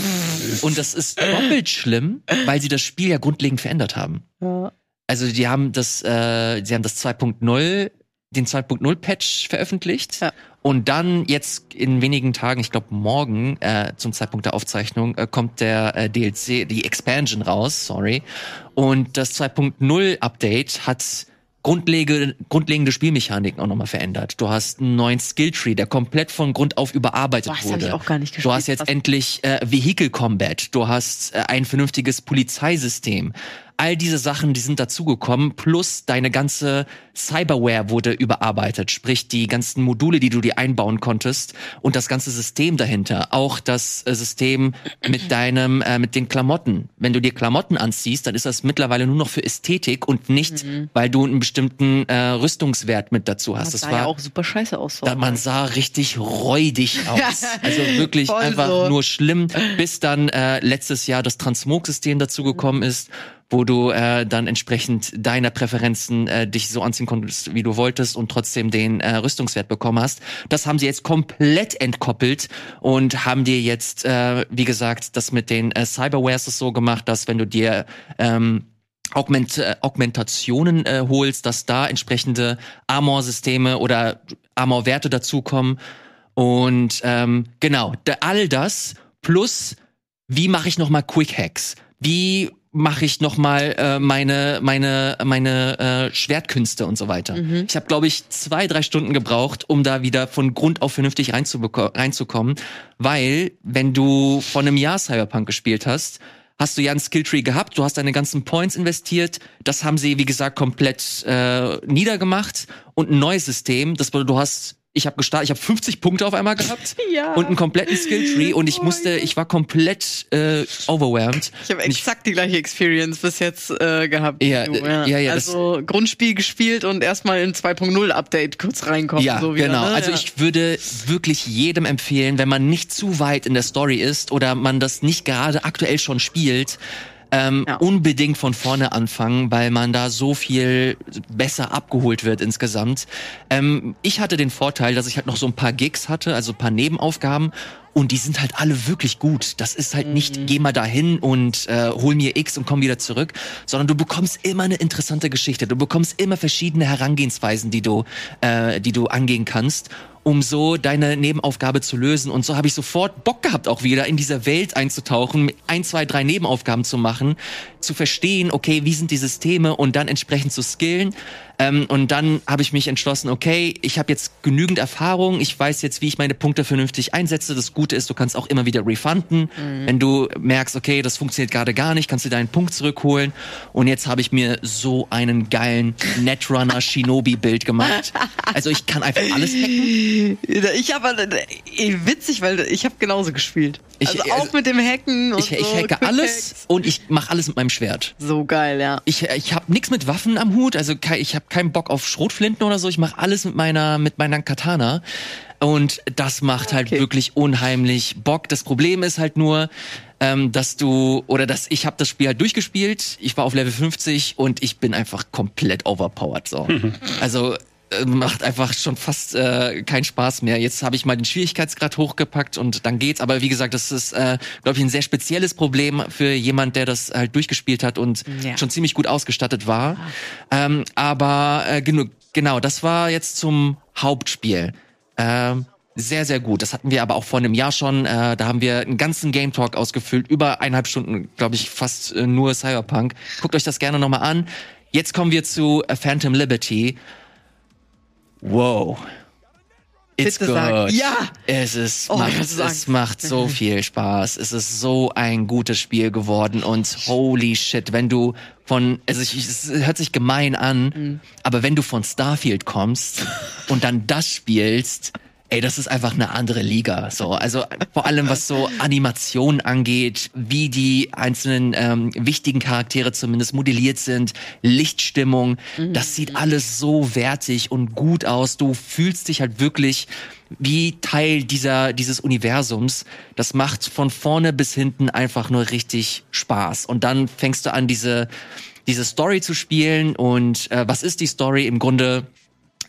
Und das ist doppelt schlimm, weil sie das Spiel ja grundlegend verändert haben. Ja. Also die haben das, äh, sie haben das 2.0, den 2.0 Patch veröffentlicht. Ja. Und dann jetzt in wenigen Tagen, ich glaube morgen, äh, zum Zeitpunkt der Aufzeichnung, äh, kommt der äh, DLC, die Expansion raus, sorry. Und das 2.0 Update hat grundlegende, grundlegende Spielmechaniken auch nochmal verändert. Du hast einen neuen Skilltree, der komplett von Grund auf überarbeitet Boah, das hab wurde. ich auch gar nicht Du gespielt. hast jetzt Was- endlich äh, Vehicle Combat, du hast äh, ein vernünftiges Polizeisystem. All diese Sachen, die sind dazugekommen, plus deine ganze Cyberware wurde überarbeitet, sprich die ganzen Module, die du dir einbauen konntest und das ganze System dahinter, auch das äh, System mit deinem, äh, mit den Klamotten. Wenn du dir Klamotten anziehst, dann ist das mittlerweile nur noch für Ästhetik und nicht, weil du einen bestimmten äh, Rüstungswert mit dazu hast. das Das sah ja war auch super scheiße aus. da, man sah richtig räudig aus. Also wirklich Voll einfach so. nur schlimm, bis dann äh, letztes Jahr das Transmog-System dazugekommen ist, wo du äh, dann entsprechend deiner Präferenzen äh, dich so anziehen konntest, wie du wolltest und trotzdem den äh, Rüstungswert bekommen hast. Das haben sie jetzt komplett entkoppelt und haben dir jetzt, äh, wie gesagt, das mit den äh, Cyberwares so gemacht, dass wenn du dir ähm, Augment, äh, Augmentationen äh, holst, dass da entsprechende Armor-Systeme oder Armor-Werte dazukommen. Und ähm, genau, da, all das plus, wie mache ich nochmal Quick-Hacks? Wie mache ich nochmal äh, meine meine meine äh, Schwertkünste und so weiter. Ich habe, glaube ich, zwei drei Stunden gebraucht, um da wieder von Grund auf vernünftig reinzukommen, weil wenn du vor einem Jahr Cyberpunk gespielt hast, hast du ja einen Skilltree gehabt, du hast deine ganzen Points investiert, das haben sie, wie gesagt, komplett äh, niedergemacht. Und ein neues System, das bedeutet, du hast ich habe gestartet, ich habe 50 Punkte auf einmal gehabt Ja. und einen kompletten Skilltree und ich Oh musste, ich war komplett äh, overwhelmed. Ich habe ich- exakt die gleiche Experience bis jetzt äh, gehabt. wie Ja, du, äh, ja, ja, das- Also Grundspiel gespielt und erstmal in 2.0 Update kurz reinkommen. Ja, so wieder, genau. Ne? Also ja. ich würde wirklich jedem empfehlen, wenn man nicht zu weit in der Story ist oder man das nicht gerade aktuell schon spielt, ähm, Ja. unbedingt von vorne anfangen, weil man da so viel besser abgeholt wird insgesamt. Ähm, ich hatte den Vorteil, dass ich halt noch so ein paar Gigs hatte, also ein paar Nebenaufgaben und die sind halt alle wirklich gut. Das ist halt nicht, geh mal dahin und äh, hol mir X und komm wieder zurück, sondern du bekommst immer eine interessante Geschichte. Du bekommst immer verschiedene Herangehensweisen, die du, äh, die du angehen kannst um so deine Nebenaufgabe zu lösen. Und so habe ich sofort Bock gehabt, auch wieder in dieser Welt einzutauchen, ein, zwei, drei Nebenaufgaben zu machen, zu verstehen, okay, wie sind die Systeme und dann entsprechend zu skillen. Ähm, und dann habe ich mich entschlossen, okay, ich habe jetzt genügend Erfahrung, ich weiß jetzt, wie ich meine Punkte vernünftig einsetze. Das Gute ist, du kannst auch immer wieder refunden. Wenn du merkst, okay, das funktioniert gerade gar nicht, kannst du deinen Punkt zurückholen. Und jetzt habe ich mir so einen geilen Netrunner Shinobi-Bild gemacht. Also ich kann einfach alles hacken. Ich habe äh, witzig, weil ich habe genauso gespielt. Ich- also also- auch mit dem Hacken und Ich, ich so, hacke Quick alles Hacks. und ich mache alles mit meinem Schwert. So geil, ja. Ich, ich habe nichts mit Waffen am Hut, also ich habe keinen Bock auf Schrotflinten oder so. Ich mache alles mit meiner mit meiner Katana und das macht halt Okay. wirklich unheimlich Bock. Das Problem ist halt nur, ähm, dass du oder dass ich habe das Spiel halt durchgespielt. Ich war auf Level 50 und ich bin einfach komplett overpowered. So, also äh, macht einfach schon fast äh, keinen Spaß mehr. Jetzt habe ich mal den Schwierigkeitsgrad hochgepackt und dann geht's. Aber wie gesagt, das ist, äh, glaube ich, ein sehr spezielles Problem für jemand, der das halt durchgespielt hat und Ja. schon ziemlich gut ausgestattet war. Ähm, aber äh, genug, genau, das war jetzt zum Hauptspiel. Ähm, sehr, sehr gut. Das hatten wir aber auch vor einem Jahr schon. Äh, da haben wir einen ganzen Game Talk ausgefüllt. Über eineinhalb Stunden, glaube ich, fast äh, nur Cyberpunk. Guckt euch das gerne nochmal an. Jetzt kommen wir zu äh, Phantom Liberty. Wow. It's Bitte good. sag ja. Es ist, Oh, macht, es macht so viel Spaß. Es ist so ein gutes Spiel geworden und holy shit, wenn du von, also ich, es hört sich gemein an, Mhm. aber wenn du von Starfield kommst und dann das spielst, ey, das ist einfach eine andere Liga. So, also vor allem was so Animation angeht, wie die einzelnen ähm, wichtigen Charaktere zumindest modelliert sind, Lichtstimmung, das sieht alles so wertig und gut aus. Du fühlst dich halt wirklich wie Teil dieser dieses Universums. Das macht von vorne bis hinten einfach nur richtig Spaß. Und dann fängst du an diese diese Story zu spielen und äh, was ist die Story im Grunde?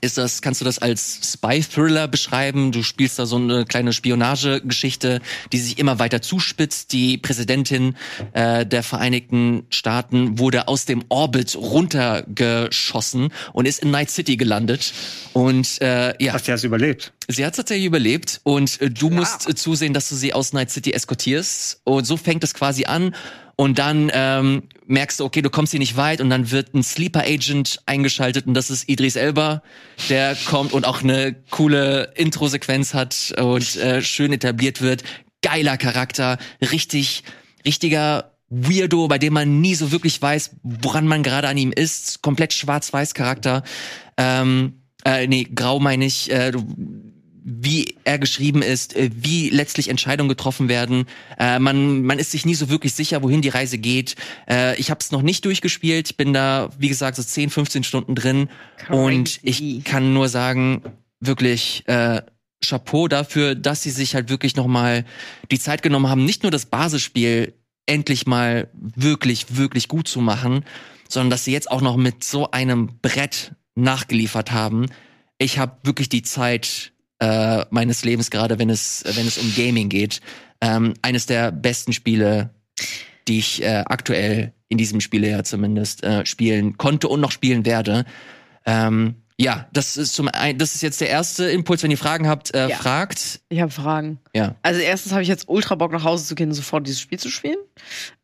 Ist das, kannst du das als Spy-Thriller beschreiben? Du spielst da so eine kleine Spionagegeschichte, die sich immer weiter zuspitzt. Die Präsidentin äh, der Vereinigten Staaten wurde aus dem Orbit runtergeschossen und ist in Night City gelandet. Und äh, ja. Hast du das überlebt? Sie hat tatsächlich überlebt und äh, du musst äh, zusehen, dass du sie aus Night City eskortierst. Und so fängt es quasi an. Und dann ähm, merkst du, okay, du kommst hier nicht weit und dann wird ein Sleeper Agent eingeschaltet und das ist Idris Elba, der kommt und auch eine coole Intro-Sequenz hat und äh, schön etabliert wird. Geiler Charakter, richtig, richtiger Weirdo, bei dem man nie so wirklich weiß, woran man gerade an ihm ist. Komplett schwarz-weiß Charakter. Ähm, äh, nee, grau meine ich. Äh, du, wie er geschrieben ist, äh, wie letztlich Entscheidungen getroffen werden. Äh, man, man ist sich nie so wirklich sicher, wohin die Reise geht. Äh, ich habe es noch nicht durchgespielt. Ich bin da, wie gesagt, so 10, 15 Stunden drin. Crazy. Und ich kann nur sagen, wirklich äh, Chapeau dafür, dass sie sich halt wirklich nochmal die Zeit genommen haben, nicht nur das Basisspiel endlich mal wirklich, wirklich gut zu machen, sondern dass sie jetzt auch noch mit so einem Brett nachgeliefert haben. Ich habe wirklich die Zeit äh, meines Lebens, gerade wenn es, wenn es um Gaming geht. Ähm, eines der besten Spiele, die ich äh, aktuell in diesem Spielejahr zumindest äh, spielen konnte und noch spielen werde. Ähm, ja, das ist zum ein, das ist jetzt der erste Impuls, wenn ihr Fragen habt, äh, Ja. fragt. Ich habe Fragen. Ja. Also erstens habe ich jetzt ultra Bock nach Hause zu gehen, und sofort dieses Spiel zu spielen.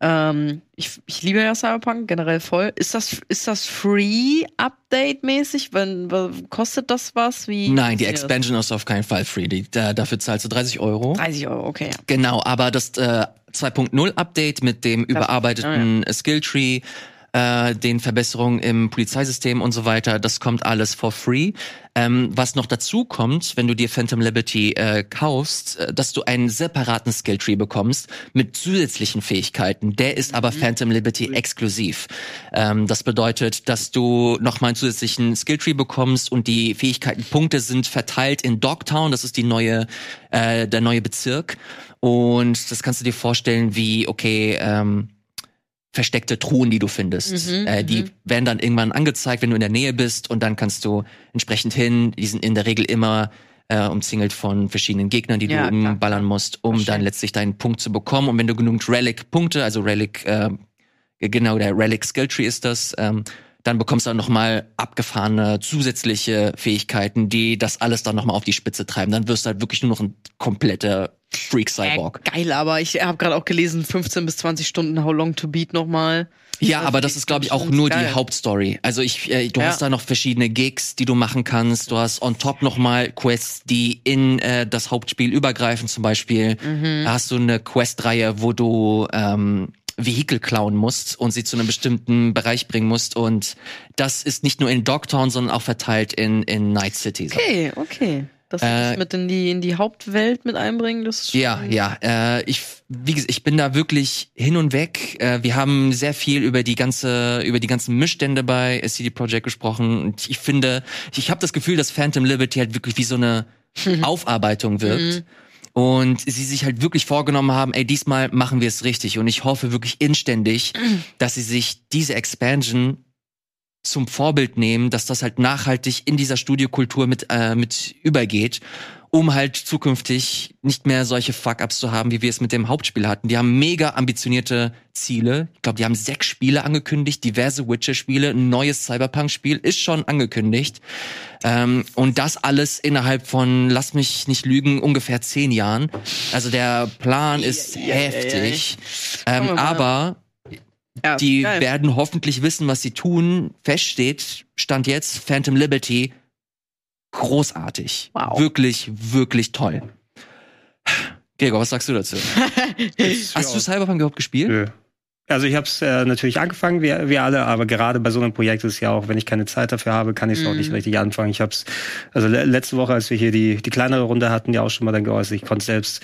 Ähm, ich, ich liebe ja Cyberpunk generell voll. Ist das ist das free Update mäßig? Wenn kostet das was? Wie Nein, die funktioniert? Expansion ist auf keinen Fall free. Die, da, dafür zahlst du 30 Euro. 30 Euro, okay. Genau, aber das äh, 2.0 Update mit dem überarbeiteten Skilltree, äh, den Verbesserungen im Polizeisystem und so weiter, das kommt alles for free. Ähm, was noch dazu kommt, wenn du dir Phantom Liberty äh, kaufst, äh, dass du einen separaten Skilltree bekommst mit zusätzlichen Fähigkeiten. Der ist aber Phantom Liberty exklusiv. Ähm, das bedeutet, dass du nochmal einen zusätzlichen Skilltree bekommst und die Fähigkeitenpunkte sind verteilt in Dogtown, das ist die neue, äh, der neue Bezirk. Und das kannst du dir vorstellen wie, okay, ähm, versteckte Truhen, die du findest. Mhm, äh, die werden dann irgendwann angezeigt, wenn du in der Nähe bist und dann kannst du entsprechend hin. Die sind in der Regel immer äh, umzingelt von verschiedenen Gegnern, die Ja, du klar. umballern musst, um dann letztlich deinen Punkt zu bekommen. Und wenn du genügend Relic-Punkte, also Relic, äh, genau der Relic Skilltree ist das, ähm, dann bekommst du auch noch mal abgefahrene zusätzliche Fähigkeiten, die das alles dann noch mal auf die Spitze treiben. Dann wirst du halt wirklich nur noch ein kompletter Freak Cyborg. Äh, geil, aber ich habe gerade auch gelesen, 15 bis 20 Stunden How Long to Beat nochmal. Ja, Das aber das ist, glaube ich, auch nur geil. die Hauptstory. Also ich, äh, du Ja. hast da noch verschiedene Gigs, die du machen kannst. Du hast on top noch mal Quests, die in äh, das Hauptspiel übergreifen. Zum Beispiel Mhm. da hast du eine Questreihe, wo du ähm, Vehikel klauen musst und sie zu einem bestimmten Bereich bringen musst. Und das ist nicht nur in Dogtown, sondern auch verteilt in, in Night City. Okay, okay. Das Äh, mit in die, in die Hauptwelt mit einbringen, das Ja, ja. Äh, ich, wie gesagt, ich bin da wirklich hin und weg. Äh, wir haben sehr viel über die ganze, über die ganzen Missstände bei CD Projekt gesprochen. Und ich finde, ich habe das Gefühl, dass Phantom Liberty halt wirklich wie so eine Aufarbeitung wirkt. Und sie sich halt wirklich vorgenommen haben, ey, diesmal machen wir es richtig. Und ich hoffe wirklich inständig, dass sie sich diese Expansion zum Vorbild nehmen, dass das halt nachhaltig in dieser Studiokultur mit, äh, mit übergeht, um halt zukünftig nicht mehr solche Fuck-Ups zu haben, wie wir es mit dem Hauptspiel hatten. Die haben mega ambitionierte Ziele. Ich glaube, die haben sechs Spiele angekündigt, diverse Witcher-Spiele, ein neues Cyberpunk-Spiel ist schon angekündigt. Ähm, und das alles innerhalb von, lass mich nicht lügen, ungefähr zehn Jahren. Also der Plan ist ja, ja, heftig. Wir Ähm, aber Ja, die geil. werden hoffentlich wissen, was sie tun. Feststeht, stand jetzt Phantom Liberty. Großartig. Wow. Wirklich, wirklich toll. Gregor, was sagst du dazu? Hast du Cyberpunk überhaupt gespielt? Nö. Also ich habe es äh, natürlich angefangen, wie, wie alle, aber gerade bei so einem Projekt ist es ja auch, wenn ich keine Zeit dafür habe, kann ich es Mhm. auch nicht richtig anfangen. Ich habe es, also le letzte Woche, als wir hier die, die kleinere Runde hatten, ja auch schon mal dann geäußert, ich konnte selbst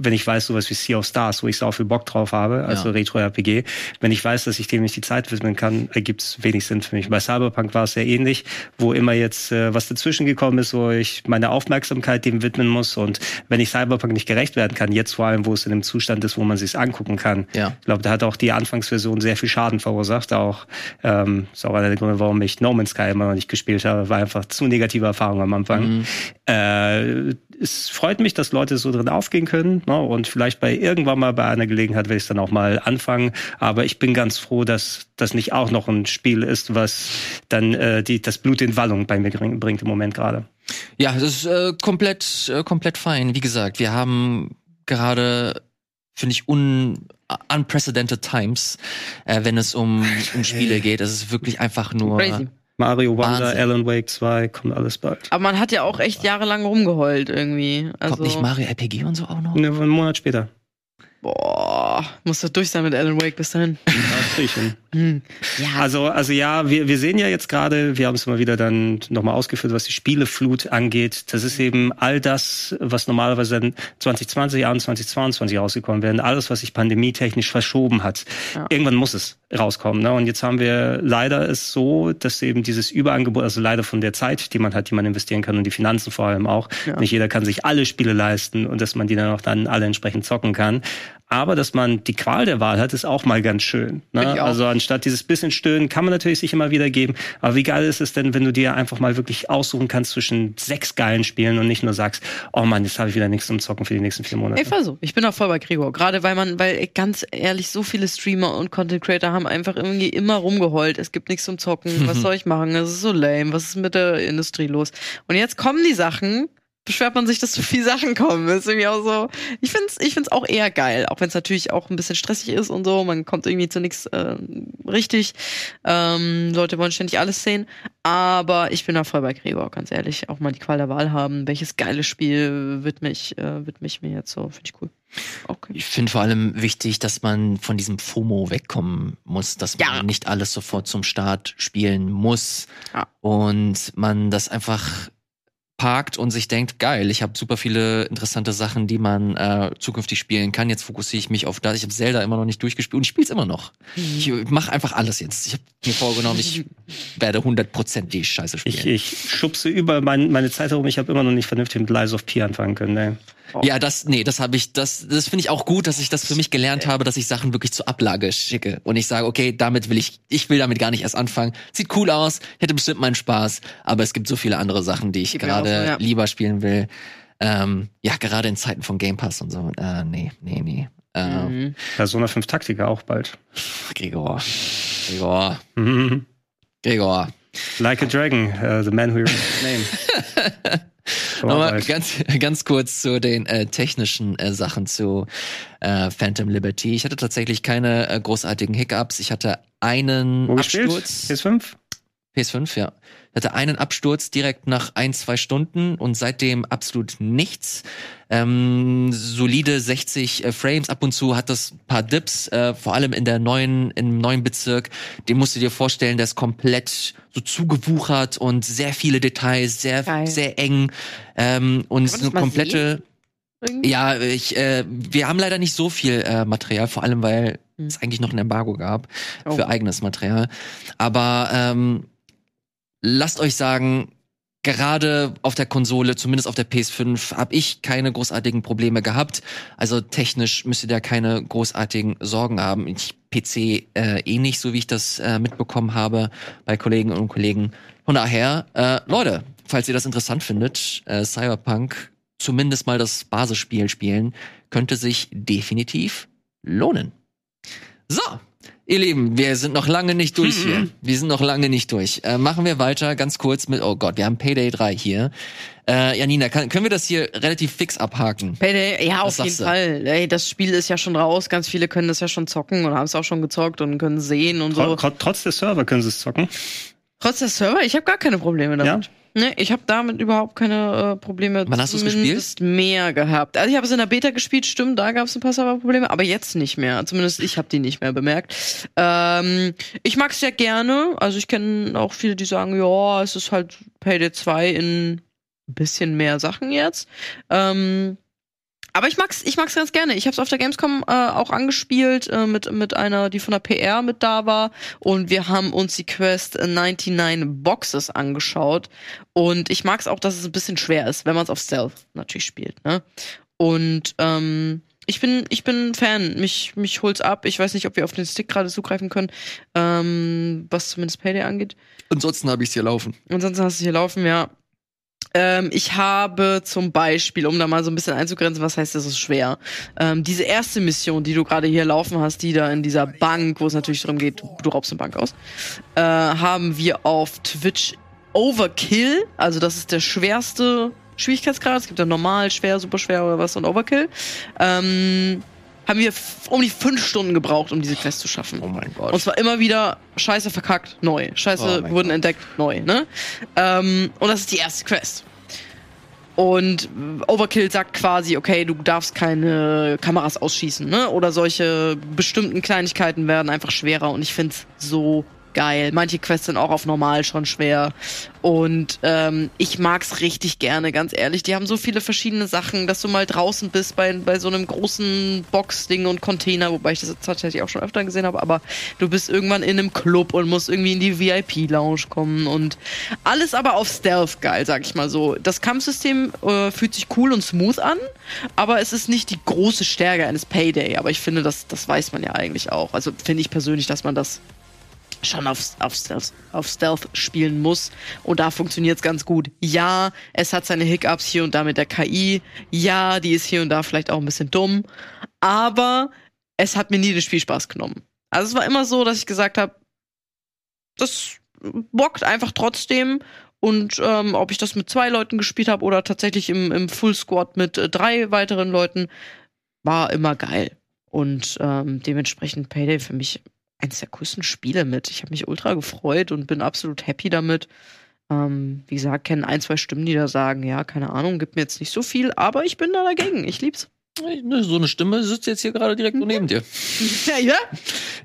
wenn ich weiß, sowas wie Sea of Stars, wo ich so viel Bock drauf habe, also Ja. Retro-RPG, wenn ich weiß, dass ich dem nicht die Zeit widmen kann, ergibt es wenig Sinn für mich. Bei Cyberpunk war es sehr ähnlich, wo immer jetzt äh, was dazwischen gekommen ist, wo ich meine Aufmerksamkeit dem widmen muss und wenn ich Cyberpunk nicht gerecht werden kann, jetzt vor allem, wo es in einem Zustand ist, wo man sich angucken kann, Ja. ich glaube, da hat auch die Anfangsversion sehr viel Schaden verursacht. Auch ähm, ist auch einer der Gründe, warum ich No Man's Sky immer noch nicht gespielt habe. War einfach zu negative Erfahrung am Anfang. Äh, es freut mich, dass Leute so drin aufgehen können. Ne? Und vielleicht bei irgendwann mal bei einer Gelegenheit werde ich es dann auch mal anfangen. Aber ich bin ganz froh, dass das nicht auch noch ein Spiel ist, was dann äh, die, das Blut in Wallung bei mir bring- bringt im Moment gerade. Ja, das ist äh, komplett, äh, komplett fein. Wie gesagt, wir haben gerade, finde ich, un unprecedented times, äh, wenn es um, um Spiele geht. Es ist wirklich einfach nur. Crazy. Mario Wonder, Wahnsinn. Alan Wake 2, kommt alles bald. Aber man hat ja auch echt jahrelang rumgeheult irgendwie. Also, Kommt nicht Mario RPG und so auch noch? Ne, einen Monat später. Boah, muss doch durch sein mit Alan Wake bis dahin. Ja, das. Hm. Ja, Also, also ja, wir, wir sehen ja jetzt gerade, wir haben es immer wieder dann nochmal ausgeführt, was die Spieleflut angeht. Das ist eben all das, was normalerweise dann 2020, 2021, 2022 rausgekommen wäre. Alles, was sich pandemietechnisch verschoben hat. Ja. Irgendwann muss es rauskommen. Ne? Und jetzt haben wir leider es so, dass eben dieses Überangebot, also leider von der Zeit, die man hat, die man investieren kann und die Finanzen vor allem auch. Nicht jeder kann sich alle Spiele leisten und dass man die dann auch dann alle entsprechend zocken kann. Aber dass man die Qual der Wahl hat, ist auch mal ganz schön. Ne? Also anstatt dieses bisschen Stöhnen kann man natürlich sich immer wieder geben. Aber wie geil ist es denn, wenn du dir einfach mal wirklich aussuchen kannst zwischen sechs geilen Spielen und nicht nur sagst, oh Mann, jetzt habe ich wieder nichts zum Zocken für die nächsten vier Monate. Ich war so. Ich bin auch voll bei Gregor. Gerade weil man, weil ganz ehrlich, so viele Streamer und Content Creator haben einfach irgendwie immer rumgeheult. Es gibt nichts zum Zocken. Was soll ich machen? Es ist so lame. Was ist mit der Industrie los? Und jetzt kommen die Sachen. Beschwert man sich, dass so viele Sachen kommen. Das ist irgendwie auch so. Ich find's, ich find's auch eher geil. Auch wenn es natürlich auch ein bisschen stressig ist und so. Man kommt irgendwie zu nichts äh, richtig. Ähm, Leute wollen ständig alles sehen. Aber ich bin da voll bei Gregor, ganz ehrlich. Auch mal die Qual der Wahl haben. Welches geile Spiel wird mich, äh, wird mich mir jetzt so? Finde ich cool. Okay. Ich finde vor allem wichtig, dass man von diesem FOMO wegkommen muss, dass man Ja. nicht alles sofort zum Start spielen muss Ja. und man das einfach parkt und sich denkt, geil, ich habe super viele interessante Sachen, die man äh, zukünftig spielen kann. Jetzt fokussiere ich mich auf das. Ich habe Zelda immer noch nicht durchgespielt und ich spiele es immer noch. Ich mache einfach alles jetzt. Ich habe mir vorgenommen, ich werde 100% die Scheiße spielen. Ich, ich schubse über mein, meine Zeit herum. Ich habe immer noch nicht vernünftig mit Lies of P anfangen können. Ne? Ja, das, nee, das habe ich, das, das finde ich auch gut, dass ich das für mich gelernt habe, dass ich Sachen wirklich zur Ablage schicke und ich sage, okay, damit will ich, ich will damit gar nicht erst anfangen. Sieht cool aus, hätte bestimmt meinen Spaß, aber es gibt so viele andere Sachen, die ich gerade so, ja. lieber spielen will. Ähm, ja, gerade in Zeiten von Game Pass und so. Äh, nee, nee, nee. Äh, Mhm. Persona 5 Taktiker auch bald. Gregor, Gregor, Mhm. Gregor. Like a Dragon, uh, the man who his name. Nochmal ganz, ganz kurz zu den äh, technischen äh, Sachen zu äh, Phantom Liberty. Ich hatte tatsächlich keine äh, großartigen Hiccups. Ich hatte einen Wo gespielt? Absturz. PS5? PS5, ja. Ich hatte einen Absturz direkt nach ein, zwei Stunden und seitdem absolut nichts. Ähm, solide 60 äh, Frames. Ab und zu hat das ein paar Dips, äh, vor allem in der neuen, im neuen Bezirk. Den musst du dir vorstellen, der ist komplett so zugewuchert und sehr viele Details, sehr, Geil. sehr eng. Ähm, und das eine mal komplette. Irgendwie? Ja, ich, äh, wir haben leider nicht so viel äh, Material, vor allem weil Hm. es eigentlich noch ein Embargo gab Oh. für eigenes Material. Aber ähm, lasst euch sagen, gerade auf der Konsole, zumindest auf der PS5, habe ich keine großartigen Probleme gehabt. Also technisch müsst ihr da keine großartigen Sorgen haben. Ich PC äh, eh nicht, so wie ich das äh, mitbekommen habe bei Kollegen und Kollegen. Von daher, äh, Leute, falls ihr das interessant findet, äh, Cyberpunk, zumindest mal das Basisspiel spielen, könnte sich definitiv lohnen. So, ihr Lieben, wir sind noch lange nicht durch hier. Wir sind noch lange nicht durch. Äh, machen wir weiter ganz kurz mit, oh Gott, wir haben Payday 3 hier. Äh, Janina, kann, können wir das hier relativ fix abhaken? Payday, ja, Was auf jeden du? Fall. Ey, das Spiel ist ja schon raus. Ganz viele können das ja schon zocken und haben es auch schon gezockt und können sehen und so. tro- Trotz der Server können sie es zocken. Trotz der Server, ich habe gar keine Probleme damit. Ne, ich habe damit überhaupt keine äh, Probleme. Wann hast du's Zumindest mehr gehabt. Also ich habe es in der Beta gespielt, stimmt, da gab es ein paar Serverprobleme, aber jetzt nicht mehr. Zumindest ich habe die nicht mehr bemerkt. Ähm, ich mag es sehr gerne. Also ich kenne auch viele, die sagen, ja, es ist halt Payday 2 in ein bisschen mehr Sachen jetzt. Ähm, aber ich mag's, ich mag's ganz gerne. Ich habe es auf der Gamescom äh, auch angespielt äh, mit mit einer, die von der PR mit da war, und wir haben uns die Quest 99 Boxes angeschaut. Und ich mag's auch, dass es ein bisschen schwer ist, wenn man es auf Stealth natürlich spielt. Ne? Und ähm, ich bin, ich bin ein Fan. Mich, mich holt's ab. Ich weiß nicht, ob wir auf den Stick gerade zugreifen können, ähm, was zumindest Payday angeht. Ansonsten habe ich hier laufen. Ansonsten hast du hier laufen, ja. Ähm, ich habe zum Beispiel, um da mal so ein bisschen einzugrenzen, was heißt, das ist schwer. Ähm, diese erste Mission, die du gerade hier laufen hast, die da in dieser Bank, wo es natürlich darum geht, du raubst eine Bank aus, äh, haben wir auf Twitch Overkill, also das ist der schwerste Schwierigkeitsgrad. Es gibt ja normal, schwer, super schwer oder was und Overkill. Ähm, haben wir um die fünf Stunden gebraucht, um diese Quest zu schaffen. Oh mein Gott. Und zwar immer wieder Scheiße verkackt, neu. Scheiße Oh wurden entdeckt, neu, ne? Ähm, und das ist die erste Quest. Und Overkill sagt quasi, okay, du darfst keine Kameras ausschießen, ne? Oder solche bestimmten Kleinigkeiten werden einfach schwerer und ich find's so geil. Manche Quests sind auch auf normal schon schwer. Und ähm, ich mag's richtig gerne, ganz ehrlich. Die haben so viele verschiedene Sachen, dass du mal draußen bist bei, bei so einem großen Box-Ding und Container, wobei ich das tatsächlich auch schon öfter gesehen habe, aber du bist irgendwann in einem Club und musst irgendwie in die VIP-Lounge kommen und alles aber auf Stealth geil, sag ich mal so. Das Kampfsystem äh, fühlt sich cool und smooth an, aber es ist nicht die große Stärke eines Payday. Aber ich finde, das, das weiß man ja eigentlich auch. Also finde ich persönlich, dass man das schon auf, auf, Stealth, auf Stealth spielen muss. Und da funktioniert's ganz gut. Ja, es hat seine Hiccups hier und da mit der KI. Ja, die ist hier und da vielleicht auch ein bisschen dumm. Aber es hat mir nie den Spielspaß genommen. Also es war immer so, dass ich gesagt habe, das bockt einfach trotzdem. Und ähm, ob ich das mit zwei Leuten gespielt habe oder tatsächlich im, im Full Squad mit äh, drei weiteren Leuten, war immer geil. Und ähm, dementsprechend Payday für mich eines der coolsten Spiele mit. Ich habe mich ultra gefreut und bin absolut happy damit. Ähm, wie gesagt, kennen ein, zwei Stimmen, die da sagen, ja, keine Ahnung, gibt mir jetzt nicht so viel, aber ich bin da dagegen. Ich lieb's. Ne, So eine Stimme sitzt jetzt hier gerade direkt so neben dir. Ja, ja.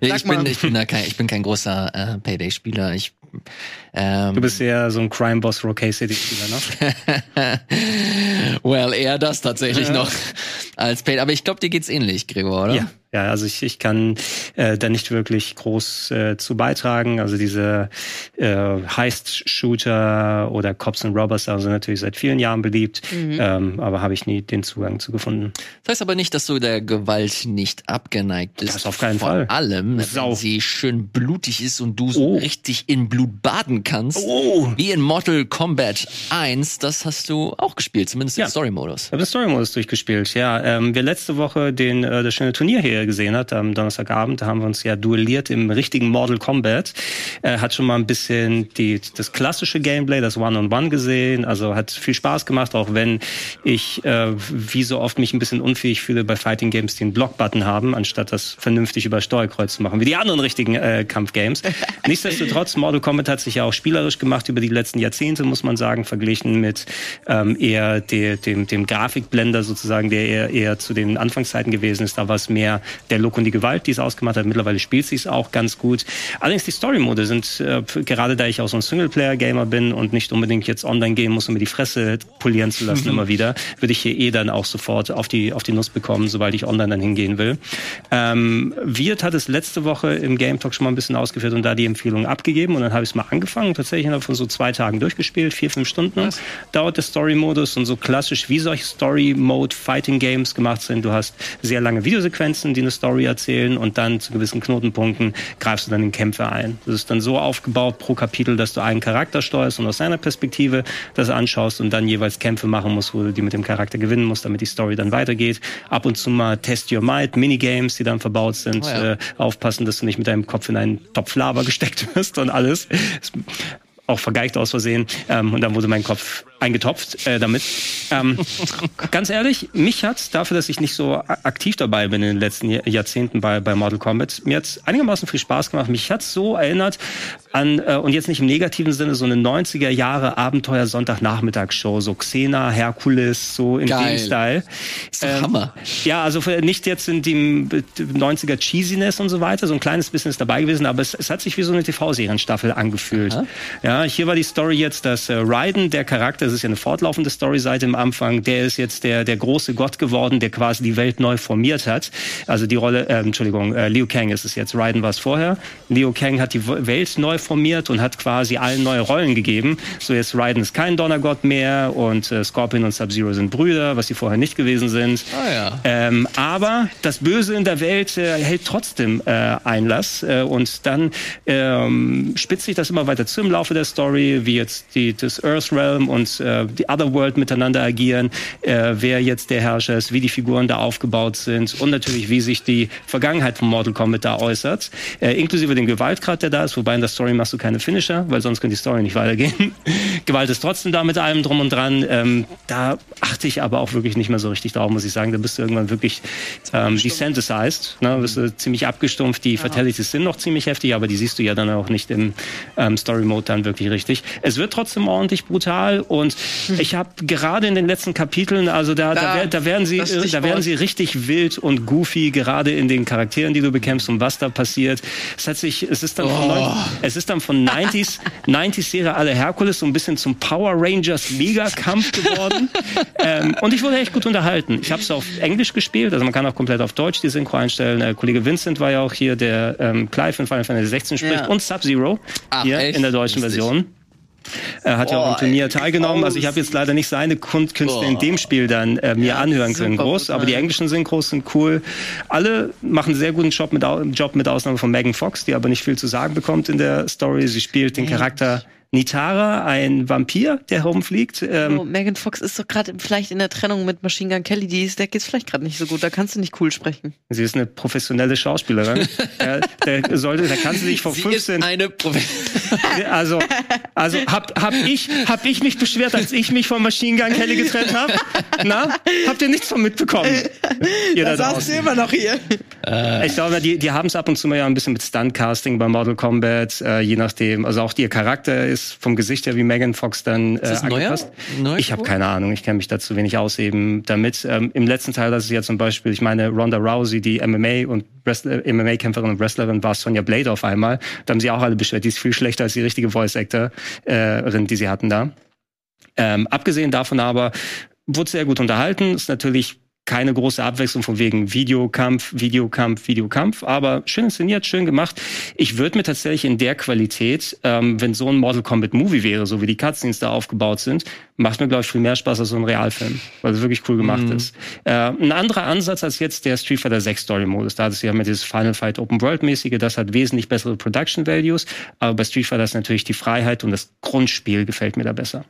Ja, ich, bin, ich, bin da kein, ich bin kein großer äh, Payday-Spieler. Ich, ähm, Du bist eher so ein Crime Boss Rogue City Spieler, ne? well, eher das tatsächlich noch als Payday. Aber ich glaube, dir geht's ähnlich, Gregor, oder? Ja. Ja, also ich, ich kann äh, da nicht wirklich groß äh, zu beitragen. Also diese äh, Heist-Shooter oder Cops and Robbers also natürlich seit vielen Jahren beliebt, ähm, aber habe ich nie den Zugang zu gefunden. Das heißt aber nicht, dass du der Gewalt nicht abgeneigt bist. Das auf keinen Vor Fall. allem, Sau. wenn sie schön blutig ist und du so Oh. richtig in Blut baden kannst. Oh. Wie in Mortal Kombat 1, das hast du auch gespielt, zumindest Ja. im Story-Modus. Ich habe den Story-Modus durchgespielt, ja. Ähm, wir letzte Woche den äh, das schöne Turnier hier gesehen hat, am Donnerstagabend, da haben wir uns ja duelliert im richtigen Mortal Kombat. Äh, hat schon mal ein bisschen die, das klassische Gameplay, das One-on-One gesehen. Also hat viel Spaß gemacht, auch wenn ich äh, wie so oft mich ein bisschen unfähig fühle bei Fighting Games, die einen Block-Button haben, anstatt das vernünftig über Steuerkreuz zu machen, wie die anderen richtigen äh, Kampfgames. Nichtsdestotrotz, Mortal Kombat hat sich ja auch spielerisch gemacht über die letzten Jahrzehnte, muss man sagen, verglichen mit ähm, eher der, dem, dem Grafikblender sozusagen, der eher, eher zu den Anfangszeiten gewesen ist. Da war es mehr der Look und die Gewalt, die es ausgemacht hat. Mittlerweile spielt sie es auch ganz gut. Allerdings die Story-Mode sind, äh, gerade da ich auch so ein Singleplayer-Gamer bin und nicht unbedingt jetzt online gehen muss, um mir die Fresse polieren zu lassen immer wieder, würde ich hier eh dann auch sofort auf die, auf die Nuss bekommen, sobald ich online dann hingehen will. Ähm, Wirt hat es letzte Woche im Game Talk schon mal ein bisschen ausgeführt und da die Empfehlung abgegeben und dann habe ich es mal angefangen, tatsächlich innerhalb von so zwei Tagen durchgespielt, vier, fünf Stunden dauert der Story-Modus und so klassisch wie solche Story-Mode-Fighting-Games gemacht sind. Du hast sehr lange Videosequenzen, die eine Story erzählen und dann zu gewissen Knotenpunkten greifst du dann in Kämpfe ein. Das ist dann so aufgebaut pro Kapitel, dass du einen Charakter steuerst und aus seiner Perspektive das anschaust und dann jeweils Kämpfe machen musst, wo du die mit dem Charakter gewinnen musst, damit die Story dann weitergeht. Ab und zu mal Test Your Might, Minigames, die dann verbaut sind, Oh ja. äh, aufpassen, dass du nicht mit deinem Kopf in einen Topf Lava gesteckt wirst und alles. Ist auch vergeigt aus Versehen. Ähm, und dann wurde mein Kopf eingetopft äh, damit. Ähm, ganz ehrlich, mich hat's dafür, dass ich nicht so aktiv dabei bin in den letzten Jahrzehnten bei, bei Mortal Kombat, mir hat's einigermaßen viel Spaß gemacht. Mich hat's so erinnert an, äh, und jetzt nicht im negativen Sinne, so eine 90er Jahre Abenteuer Sonntagnachmittagsshow, so Xena, Herkules, so in Geil. dem Style. Ist doch Hammer. Ja, also nicht jetzt in dem 90er Cheesiness und so weiter, so ein kleines bisschen ist dabei gewesen, aber es, es hat sich wie so eine TV-Serienstaffel angefühlt. Ja, hier war die Story jetzt, dass äh, Raiden, der Charakter, das ist ja eine fortlaufende Story seit dem Anfang, der ist jetzt der, der große Gott geworden, der quasi die Welt neu formiert hat. Also die Rolle, äh, Entschuldigung, äh, Liu Kang ist es jetzt, Raiden war es vorher. Liu Kang hat die Welt neu formiert und hat quasi allen neue Rollen gegeben. So jetzt Raiden ist kein Donnergott mehr und äh, Scorpion und Sub-Zero sind Brüder, was sie vorher nicht gewesen sind. Ah, ja. Ähm, aber das Böse in der Welt äh, hält trotzdem äh, Einlass äh, und dann ähm, spitzt sich das immer weiter zu im Laufe der Story, wie jetzt die, das Earth Realm und äh, die Otherworld miteinander agieren, äh, wer jetzt der Herrscher ist, wie die Figuren da aufgebaut sind und natürlich wie sich die Vergangenheit von Mortal Kombat da äußert, äh, inklusive dem Gewaltgrad, der da ist, wobei in der Story machst du keine Finisher, weil sonst könnte die Story nicht weitergehen. Gewalt ist trotzdem da mit allem drum und dran. Ähm, da achte ich aber auch wirklich nicht mehr so richtig drauf, muss ich sagen. Da bist du irgendwann wirklich ähm, desensitized, ne? bist du ziemlich abgestumpft. Die Fatalities sind noch ziemlich heftig, aber die siehst du ja dann auch nicht im ähm, Story Mode dann wirklich richtig. Es wird trotzdem ordentlich brutal und ich habe gerade in den letzten Kapiteln, also da, da, Da, da werden sie, da werden sie richtig wild und goofy, gerade in den Charakteren, die du bekämpfst und was da passiert. Es hat sich, es ist dann von, Oh. neun- es ist dann von 90s, 90s Serie alle Herkules so ein bisschen zum Power Rangers Mega-Kampf geworden. ähm, und ich wurde echt gut unterhalten. Ich habe es auf Englisch gespielt, also man kann auch komplett auf Deutsch die Synchro einstellen. Äh, Kollege Vincent war ja auch hier, der ähm, Clive in Final Fantasy 16 spricht Ja. und Sub-Zero hier echt? in der deutschen Lustig. Version. Er hat ja auch am Boah, Turnier ey, teilgenommen. Also ich habe jetzt leider nicht seine Künste in dem Spiel dann äh, mir Ja, anhören können, groß. Aber die englischen Synchros sind cool. Alle machen einen sehr guten Job mit, Job mit Ausnahme von Megan Fox, die aber nicht viel zu sagen bekommt in der Story. Sie spielt den Charakter Nitara, ein Vampir, der herumfliegt. Ähm, Oh, Megan Fox ist doch gerade vielleicht in der Trennung mit Machine Gun Kelly, die ist, der geht's vielleicht gerade nicht so gut, da kannst du nicht cool sprechen. Sie ist eine professionelle Schauspielerin. ja, der sollte, da kann sie sich vor Sie ist 15 eine Profe Also, also hab, hab, ich, hab ich mich beschwert, als ich mich von Machine Gun Kelly getrennt habe? Na? Habt ihr nichts von mitbekommen? Ihr da draußen. immer noch hier. Ich glaube, die, die haben es ab und zu mal ja ein bisschen mit Stunt-Casting bei Mortal Kombat, äh, je nachdem. Also auch ihr Charakter ist vom Gesicht her wie Megan Fox dann äh, das neuer? angepasst. Neu Ich habe keine Ahnung, ich kenne mich dazu wenig aus eben damit. Ähm, Im letzten Teil, das ist ja zum Beispiel, ich meine, Ronda Rousey, die MMA und Wrestler- MMA-Kämpferin und Wrestlerin war Sonja Blade auf einmal. Da haben sie auch alle beschwert, die ist viel schlechter als die richtige Voice-Actorin, die sie hatten da. Ähm, abgesehen davon aber, wurde sehr gut unterhalten, ist natürlich keine große Abwechslung von wegen Videokampf, Videokampf, Videokampf, aber schön inszeniert, schön gemacht. Ich würde mir tatsächlich in der Qualität, ähm, wenn so ein Mortal Kombat Movie wäre, so wie die Cutscenes da aufgebaut sind, macht mir, glaube ich, viel mehr Spaß als so ein Realfilm, weil es wirklich cool gemacht ist. Äh, ein anderer Ansatz als jetzt der Street Fighter 6 Story Modus. Da hat es ja mit dieses Final Fight Open World mäßige, das hat wesentlich bessere Production Values, aber bei Street Fighter ist natürlich die Freiheit und das Grundspiel gefällt mir da besser.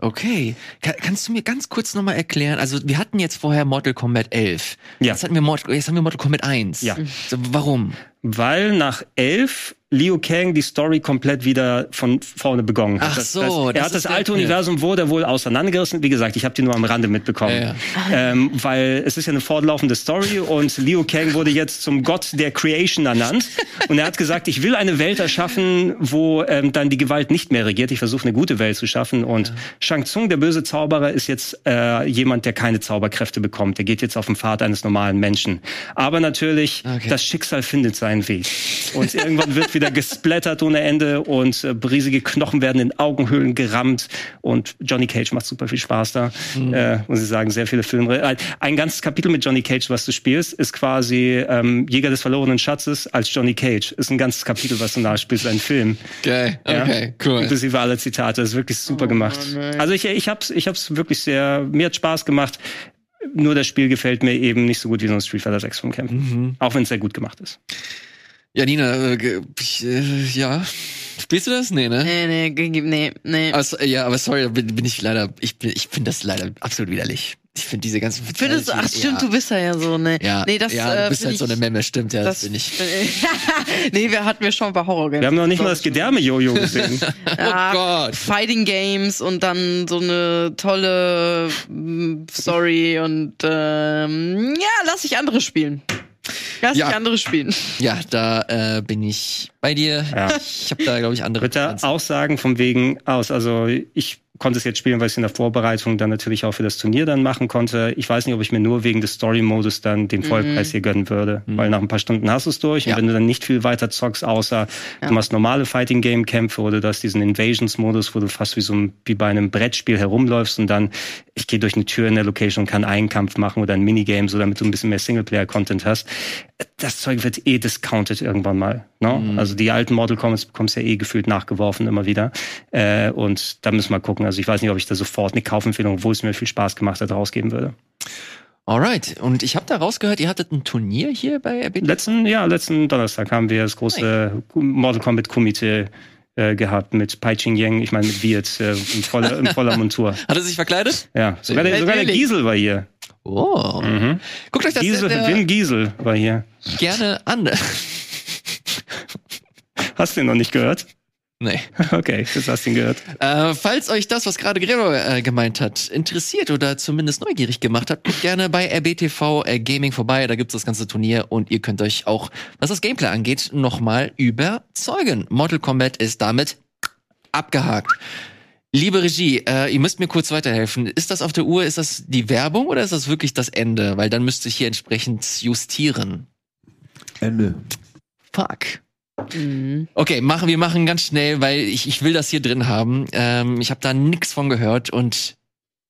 Okay. Ka kannst du mir ganz kurz nochmal erklären? Also, wir hatten jetzt vorher Mortal Kombat 11. Ja. Jetzt, hatten wir Mortal, jetzt haben wir Mortal Kombat 1. Ja. So, warum? Weil nach elf Liu Kang die Story komplett wieder von vorne begonnen hat. Ach Das- so, das, er das hat das alte. Universum wurde er wohl auseinandergerissen. Wie gesagt, ich habe die nur am Rande mitbekommen. Ja, Ähm, weil es ist ja eine fortlaufende Story und Liu Kang wurde jetzt zum Gott der Creation ernannt. Und er hat gesagt, ich will eine Welt erschaffen, wo ähm, dann die Gewalt nicht mehr regiert. Ich versuche eine gute Welt zu schaffen. Und Shang Tsung, der böse Zauberer, ist jetzt äh, jemand, der keine Zauberkräfte bekommt. Der geht jetzt auf den Pfad eines normalen Menschen. Aber natürlich, Okay. das Schicksal findet seinen Weg. Und irgendwann wird wieder gesplattert ohne Ende und äh, riesige Knochen werden in Augenhöhlen gerammt. Und Johnny Cage macht super viel Spaß da. Äh, muss ich sagen, sehr viele Filme. Ein- Ein ganzes Kapitel mit Johnny Cage, was du spielst, ist quasi ähm, Jäger des verlorenen Schatzes als Johnny Cage. Ist ein ganzes Kapitel, was du nachspielst, ein Film. Geil. Ja? Okay, cool. Inklusive alle Zitate. Das ist wirklich super gemacht. Also ich, ich hab's, ich hab's wirklich sehr, mir hat Spaß gemacht. Nur das Spiel gefällt mir eben nicht so gut wie so ein Street Fighter 6 vom Kämpfen. Auch wenn es sehr gut gemacht ist. Ja, Nina, äh, ich, äh, ja. Spielst du das? Nee, ne? Nee, nee, nee, nee. Aber, so- ja, aber sorry, da bin, bin ich leider, ich, bin- ich finde das leider absolut widerlich. Ich finde diese ganzen Findest du, ach stimmt, du bist ja, ja so, ne. ja, nee, das, ja, äh, du bist find halt so ich- eine Memme, stimmt, ja, das, das bin ich. nee, wir hatten wir schon bei Horror Games. Wir haben noch nicht mal das Gedärme-Jojo gesehen. Ja, Oh Gott. Fighting Games und dann so eine tolle mm, Story und ähm, ja, lass ich andere spielen. Lass Ja. ich andere spielen. Ja, da äh, bin ich bei dir. Ja. Ich habe da, glaube ich, andere. würde da Präferenzen. auch sagen, vom wegen aus. Also ich konnte es jetzt spielen, weil ich es in der Vorbereitung dann natürlich auch für das Turnier dann machen konnte. Ich weiß nicht, ob ich mir nur wegen des Story-Modus dann den Vollpreis hier gönnen würde. Weil nach ein paar Stunden hast du es durch Ja. und wenn du dann nicht viel weiter zockst, außer du machst normale Fighting-Game-Kämpfe oder du hast diesen Invasions-Modus, wo du fast wie so ein, wie bei einem Brettspiel herumläufst und dann ich gehe durch eine Tür in der Location und kann einen Kampf machen oder ein Minigame, so damit du ein bisschen mehr Singleplayer-Content hast. Das Zeug wird eh discounted irgendwann mal. Ne? Also die alten Mortal Kombat bekommst ja eh gefühlt nachgeworfen immer wieder. Äh, und da müssen wir gucken. Also ich weiß nicht, ob ich da sofort eine Kaufempfehlung, obwohl es mir viel Spaß gemacht hat, rausgeben würde. Alright. Und ich habe da rausgehört, ihr hattet ein Turnier hier bei RBT. Letzten, ja, letzten Donnerstag haben wir das große Mortal Kombat Komitee äh, gehabt mit Pai Ching Yang, ich meine mit Wirt, äh, in, voller, in voller Montur. Hat er sich verkleidet? Ja, sogar der, sogar der. Giesel war hier. Oh. Mhm. Guckt euch das Giesel, äh, Win Giesel war hier. gerne an. Hast du ihn noch nicht gehört? Nee. Okay, jetzt hast du ihn gehört. Äh, falls euch das, was gerade Gregor äh, gemeint hat, interessiert oder zumindest neugierig gemacht hat, guckt gerne bei RBTV äh, Gaming vorbei. Da gibt's das ganze Turnier und ihr könnt euch auch, was das Gameplay angeht, nochmal überzeugen. Mortal Kombat ist damit abgehakt. Liebe Regie, äh, ihr müsst mir kurz weiterhelfen. Ist das auf der Uhr, ist das die Werbung oder ist das wirklich das Ende? Weil dann müsste ich hier entsprechend justieren. Ende. Fuck. Mhm. Okay, machen wir machen ganz schnell, weil ich, ich will das hier drin haben. Ähm, ich habe da nix von gehört und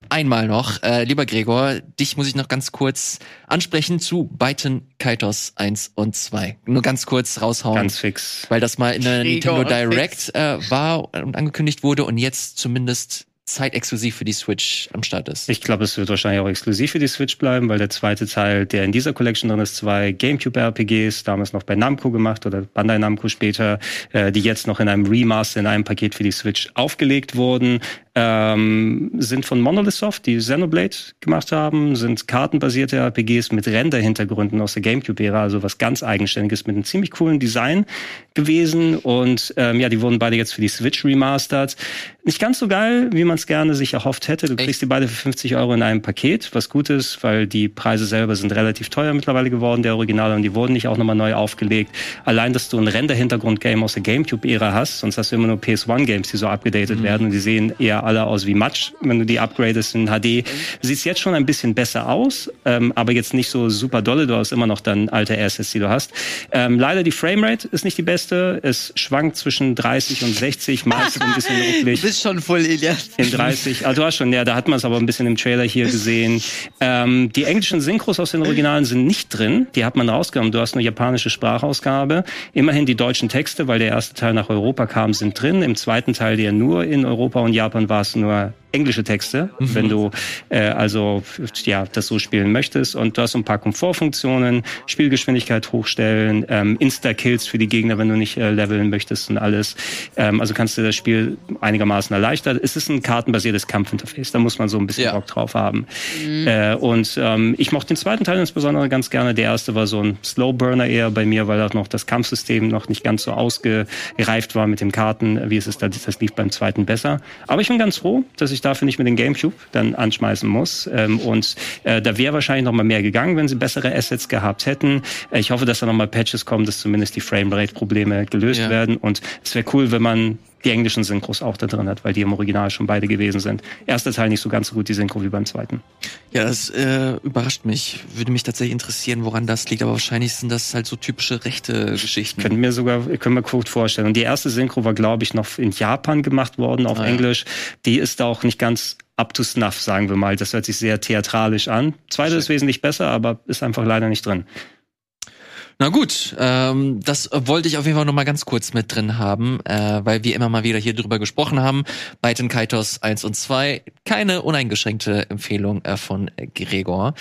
einmal noch, äh, lieber Gregor, dich muss ich noch ganz kurz ansprechen zu Byton Kaitos 1 und 2. Nur ganz kurz raushauen. Ganz fix. weil das mal in der Gregor Nintendo. Direct äh, war und angekündigt wurde und jetzt zumindest zeitexklusiv für die Switch am Start ist. Ich glaube, es wird wahrscheinlich auch exklusiv für die Switch bleiben, weil der zweite Teil, der in dieser Collection drin ist, zwei GameCube-RPGs, damals noch bei Namco gemacht oder Bandai Namco später, äh, die jetzt noch in einem Remaster in einem Paket für die Switch aufgelegt wurden, ähm, sind von Monolith Soft, die Xenoblade gemacht haben, sind kartenbasierte RPGs mit Render-Hintergründen aus der GameCube-Ära, also was ganz eigenständiges mit einem ziemlich coolen Design gewesen und ähm, ja, die wurden beide jetzt für die Switch remastert. Nicht ganz so geil, wie man es gerne sich erhofft hätte. Du Echt? kriegst die beide für 50 Euro in einem Paket, was gut ist, weil die Preise selber sind relativ teuer mittlerweile geworden, der Originale, und die wurden nicht auch nochmal neu aufgelegt. Allein, dass du ein Render-Hintergrund-Game aus der GameCube-Ära hast, sonst hast du immer nur PS1-Games, die so abgedatet werden und die sehen eher alle aus wie Matsch, wenn du die upgradest in HD. Sieht jetzt schon ein bisschen besser aus, ähm, aber jetzt nicht so super dolle. Du hast immer noch dann alte Assets, die du hast. Ähm, leider die Framerate ist nicht die beste. Es schwankt zwischen 30 und 60, meistens ein bisschen Du rucklig. bist schon voll Elias. In 30, ah, du hast schon, ja, da hat man es aber ein bisschen im Trailer hier gesehen. Ähm, die englischen Synchros aus den Originalen sind nicht drin. Die hat man rausgenommen. Du hast eine japanische Sprachausgabe. Immerhin die deutschen Texte, weil der erste Teil nach Europa kam, sind drin. Im zweiten Teil, der nur in Europa und Japan war, es nur englische Texte, wenn du äh, also ja das so spielen möchtest. Und du hast so ein paar Komfortfunktionen, Spielgeschwindigkeit hochstellen, ähm, Insta-Kills für die Gegner, wenn du nicht äh, leveln möchtest und alles. Ähm, also kannst du das Spiel einigermaßen erleichtern. Es ist ein kartenbasiertes Kampfinterface, da muss man so ein bisschen Ja. Bock drauf haben. Äh, und ähm, ich mochte den zweiten Teil insbesondere ganz gerne. Der erste war so ein Slow-Burner eher bei mir, weil auch noch das Kampfsystem noch nicht ganz so ausgereift war mit den Karten, wie es ist. Das lief beim zweiten besser. Aber ich bin ganz froh, dass ich dafür nicht mit dem Gamecube dann anschmeißen muss. Ähm, und äh, da wäre wahrscheinlich noch mal mehr gegangen, wenn sie bessere Assets gehabt hätten. Äh, ich hoffe, dass da noch mal Patches kommen, dass zumindest die Framerate-Probleme gelöst Ja. werden. Und es wäre cool, wenn man die englischen Synchros auch da drin hat, weil die im Original schon beide gewesen sind. Erster Teil nicht so ganz so gut, die Synchro wie beim zweiten. Ja, das äh, überrascht mich. Würde mich tatsächlich interessieren, woran das liegt, aber wahrscheinlich sind das halt so typische rechte Geschichten. Können mir sogar, können wir gut vorstellen. Und die erste Synchro war, glaube ich, noch in Japan gemacht worden auf Ah, ja. Englisch. Die ist auch nicht ganz up to snuff, sagen wir mal. Das hört sich sehr theatralisch an. Zweite ist wesentlich besser, aber ist einfach leider nicht drin. Na gut, ähm, das wollte ich auf jeden Fall noch mal ganz kurz mit drin haben, äh, weil wir immer mal wieder hier drüber gesprochen haben. Baiten Kaitos 1 und 2, keine uneingeschränkte Empfehlung äh, von Gregor.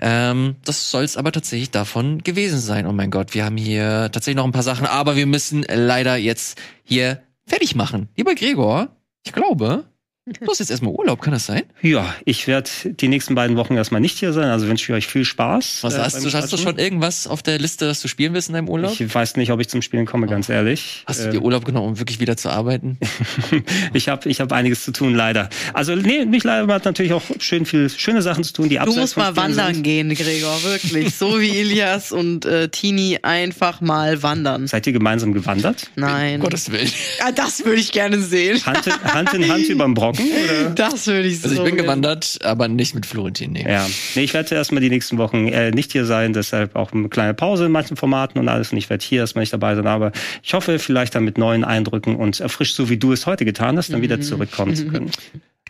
Ähm, das soll es aber tatsächlich davon gewesen sein. Oh mein Gott, wir haben hier tatsächlich noch ein paar Sachen, aber wir müssen leider jetzt hier fertig machen. Lieber Gregor, ich glaube, Du hast jetzt erstmal Urlaub, kann das sein? Ja, ich werde die nächsten beiden Wochen erstmal nicht hier sein, also wünsche ich euch viel Spaß. Was äh, hast du? Hast du schon irgendwas auf der Liste, das du spielen willst in deinem Urlaub? Ich weiß nicht, ob ich zum Spielen komme, ganz ehrlich. Hast du Äh, dir Urlaub genommen, um wirklich wieder zu arbeiten? ich habe ich hab einiges zu tun, leider. Also nee, nicht leider, man hat natürlich auch schön viel schöne Sachen zu tun, die Du abseits musst vom mal wandern sind. gehen, Gregor, wirklich. So wie Ilias und äh, Tini einfach mal wandern. Seid ihr gemeinsam gewandert? Nein. Gottes Willen. Ah, das würde ich gerne sehen. Hand in Hand, in Hand überm Brocken? Oder? Das würde ich so Also ich bin gewandert, aber nicht mit Florentin. Nee. Ja, nee, ich werde erstmal die nächsten Wochen äh, nicht hier sein, deshalb auch eine kleine Pause in manchen Formaten und alles. Und ich werde hier erstmal nicht dabei sein, aber ich hoffe, vielleicht dann mit neuen Eindrücken und erfrischt, so wie du es heute getan hast, dann wieder zurückkommen zu können.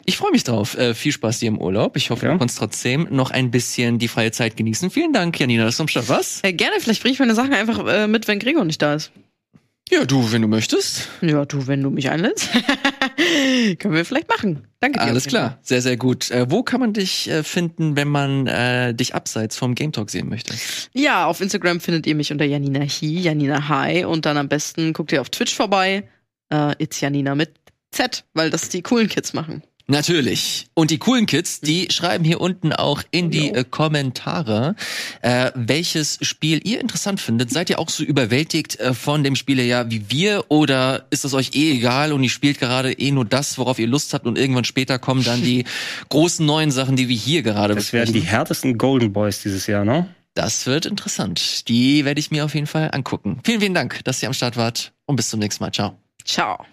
Ich freue mich drauf. Äh, viel Spaß dir im Urlaub. Ich hoffe, Ja. du kannst trotzdem noch ein bisschen die freie Zeit genießen. Vielen Dank, Janina, dass du am Start warst. Äh, gerne, vielleicht bringe ich meine Sachen einfach äh, mit, wenn Gregor nicht da ist. Ja, du, wenn du möchtest. Ja, du, wenn du mich einlädst. Können wir vielleicht machen. Danke dir. Alles klar, sehr, sehr gut. Äh, wo kann man dich äh, finden, wenn man äh, dich abseits vom Game Talk sehen möchte? Ja, auf Instagram findet ihr mich unter Janina Hi, Janina Hi. Und dann am besten guckt ihr auf Twitch vorbei. Äh, it's Janina mit Z, weil das die coolen Kids machen. Natürlich. Und die coolen Kids, die schreiben hier unten auch in die äh, Kommentare, äh, welches Spiel ihr interessant findet. Seid ihr auch so überwältigt äh, von dem Spiel ja wie wir oder ist es euch eh egal und ihr spielt gerade eh nur das, worauf ihr Lust habt und irgendwann später kommen dann die großen neuen Sachen, die wir hier gerade Das werden die besprechen? härtesten Golden Boys dieses Jahr, ne? Das wird interessant. Die werde ich mir auf jeden Fall angucken. Vielen, vielen Dank, dass ihr am Start wart und bis zum nächsten Mal. Ciao. Ciao.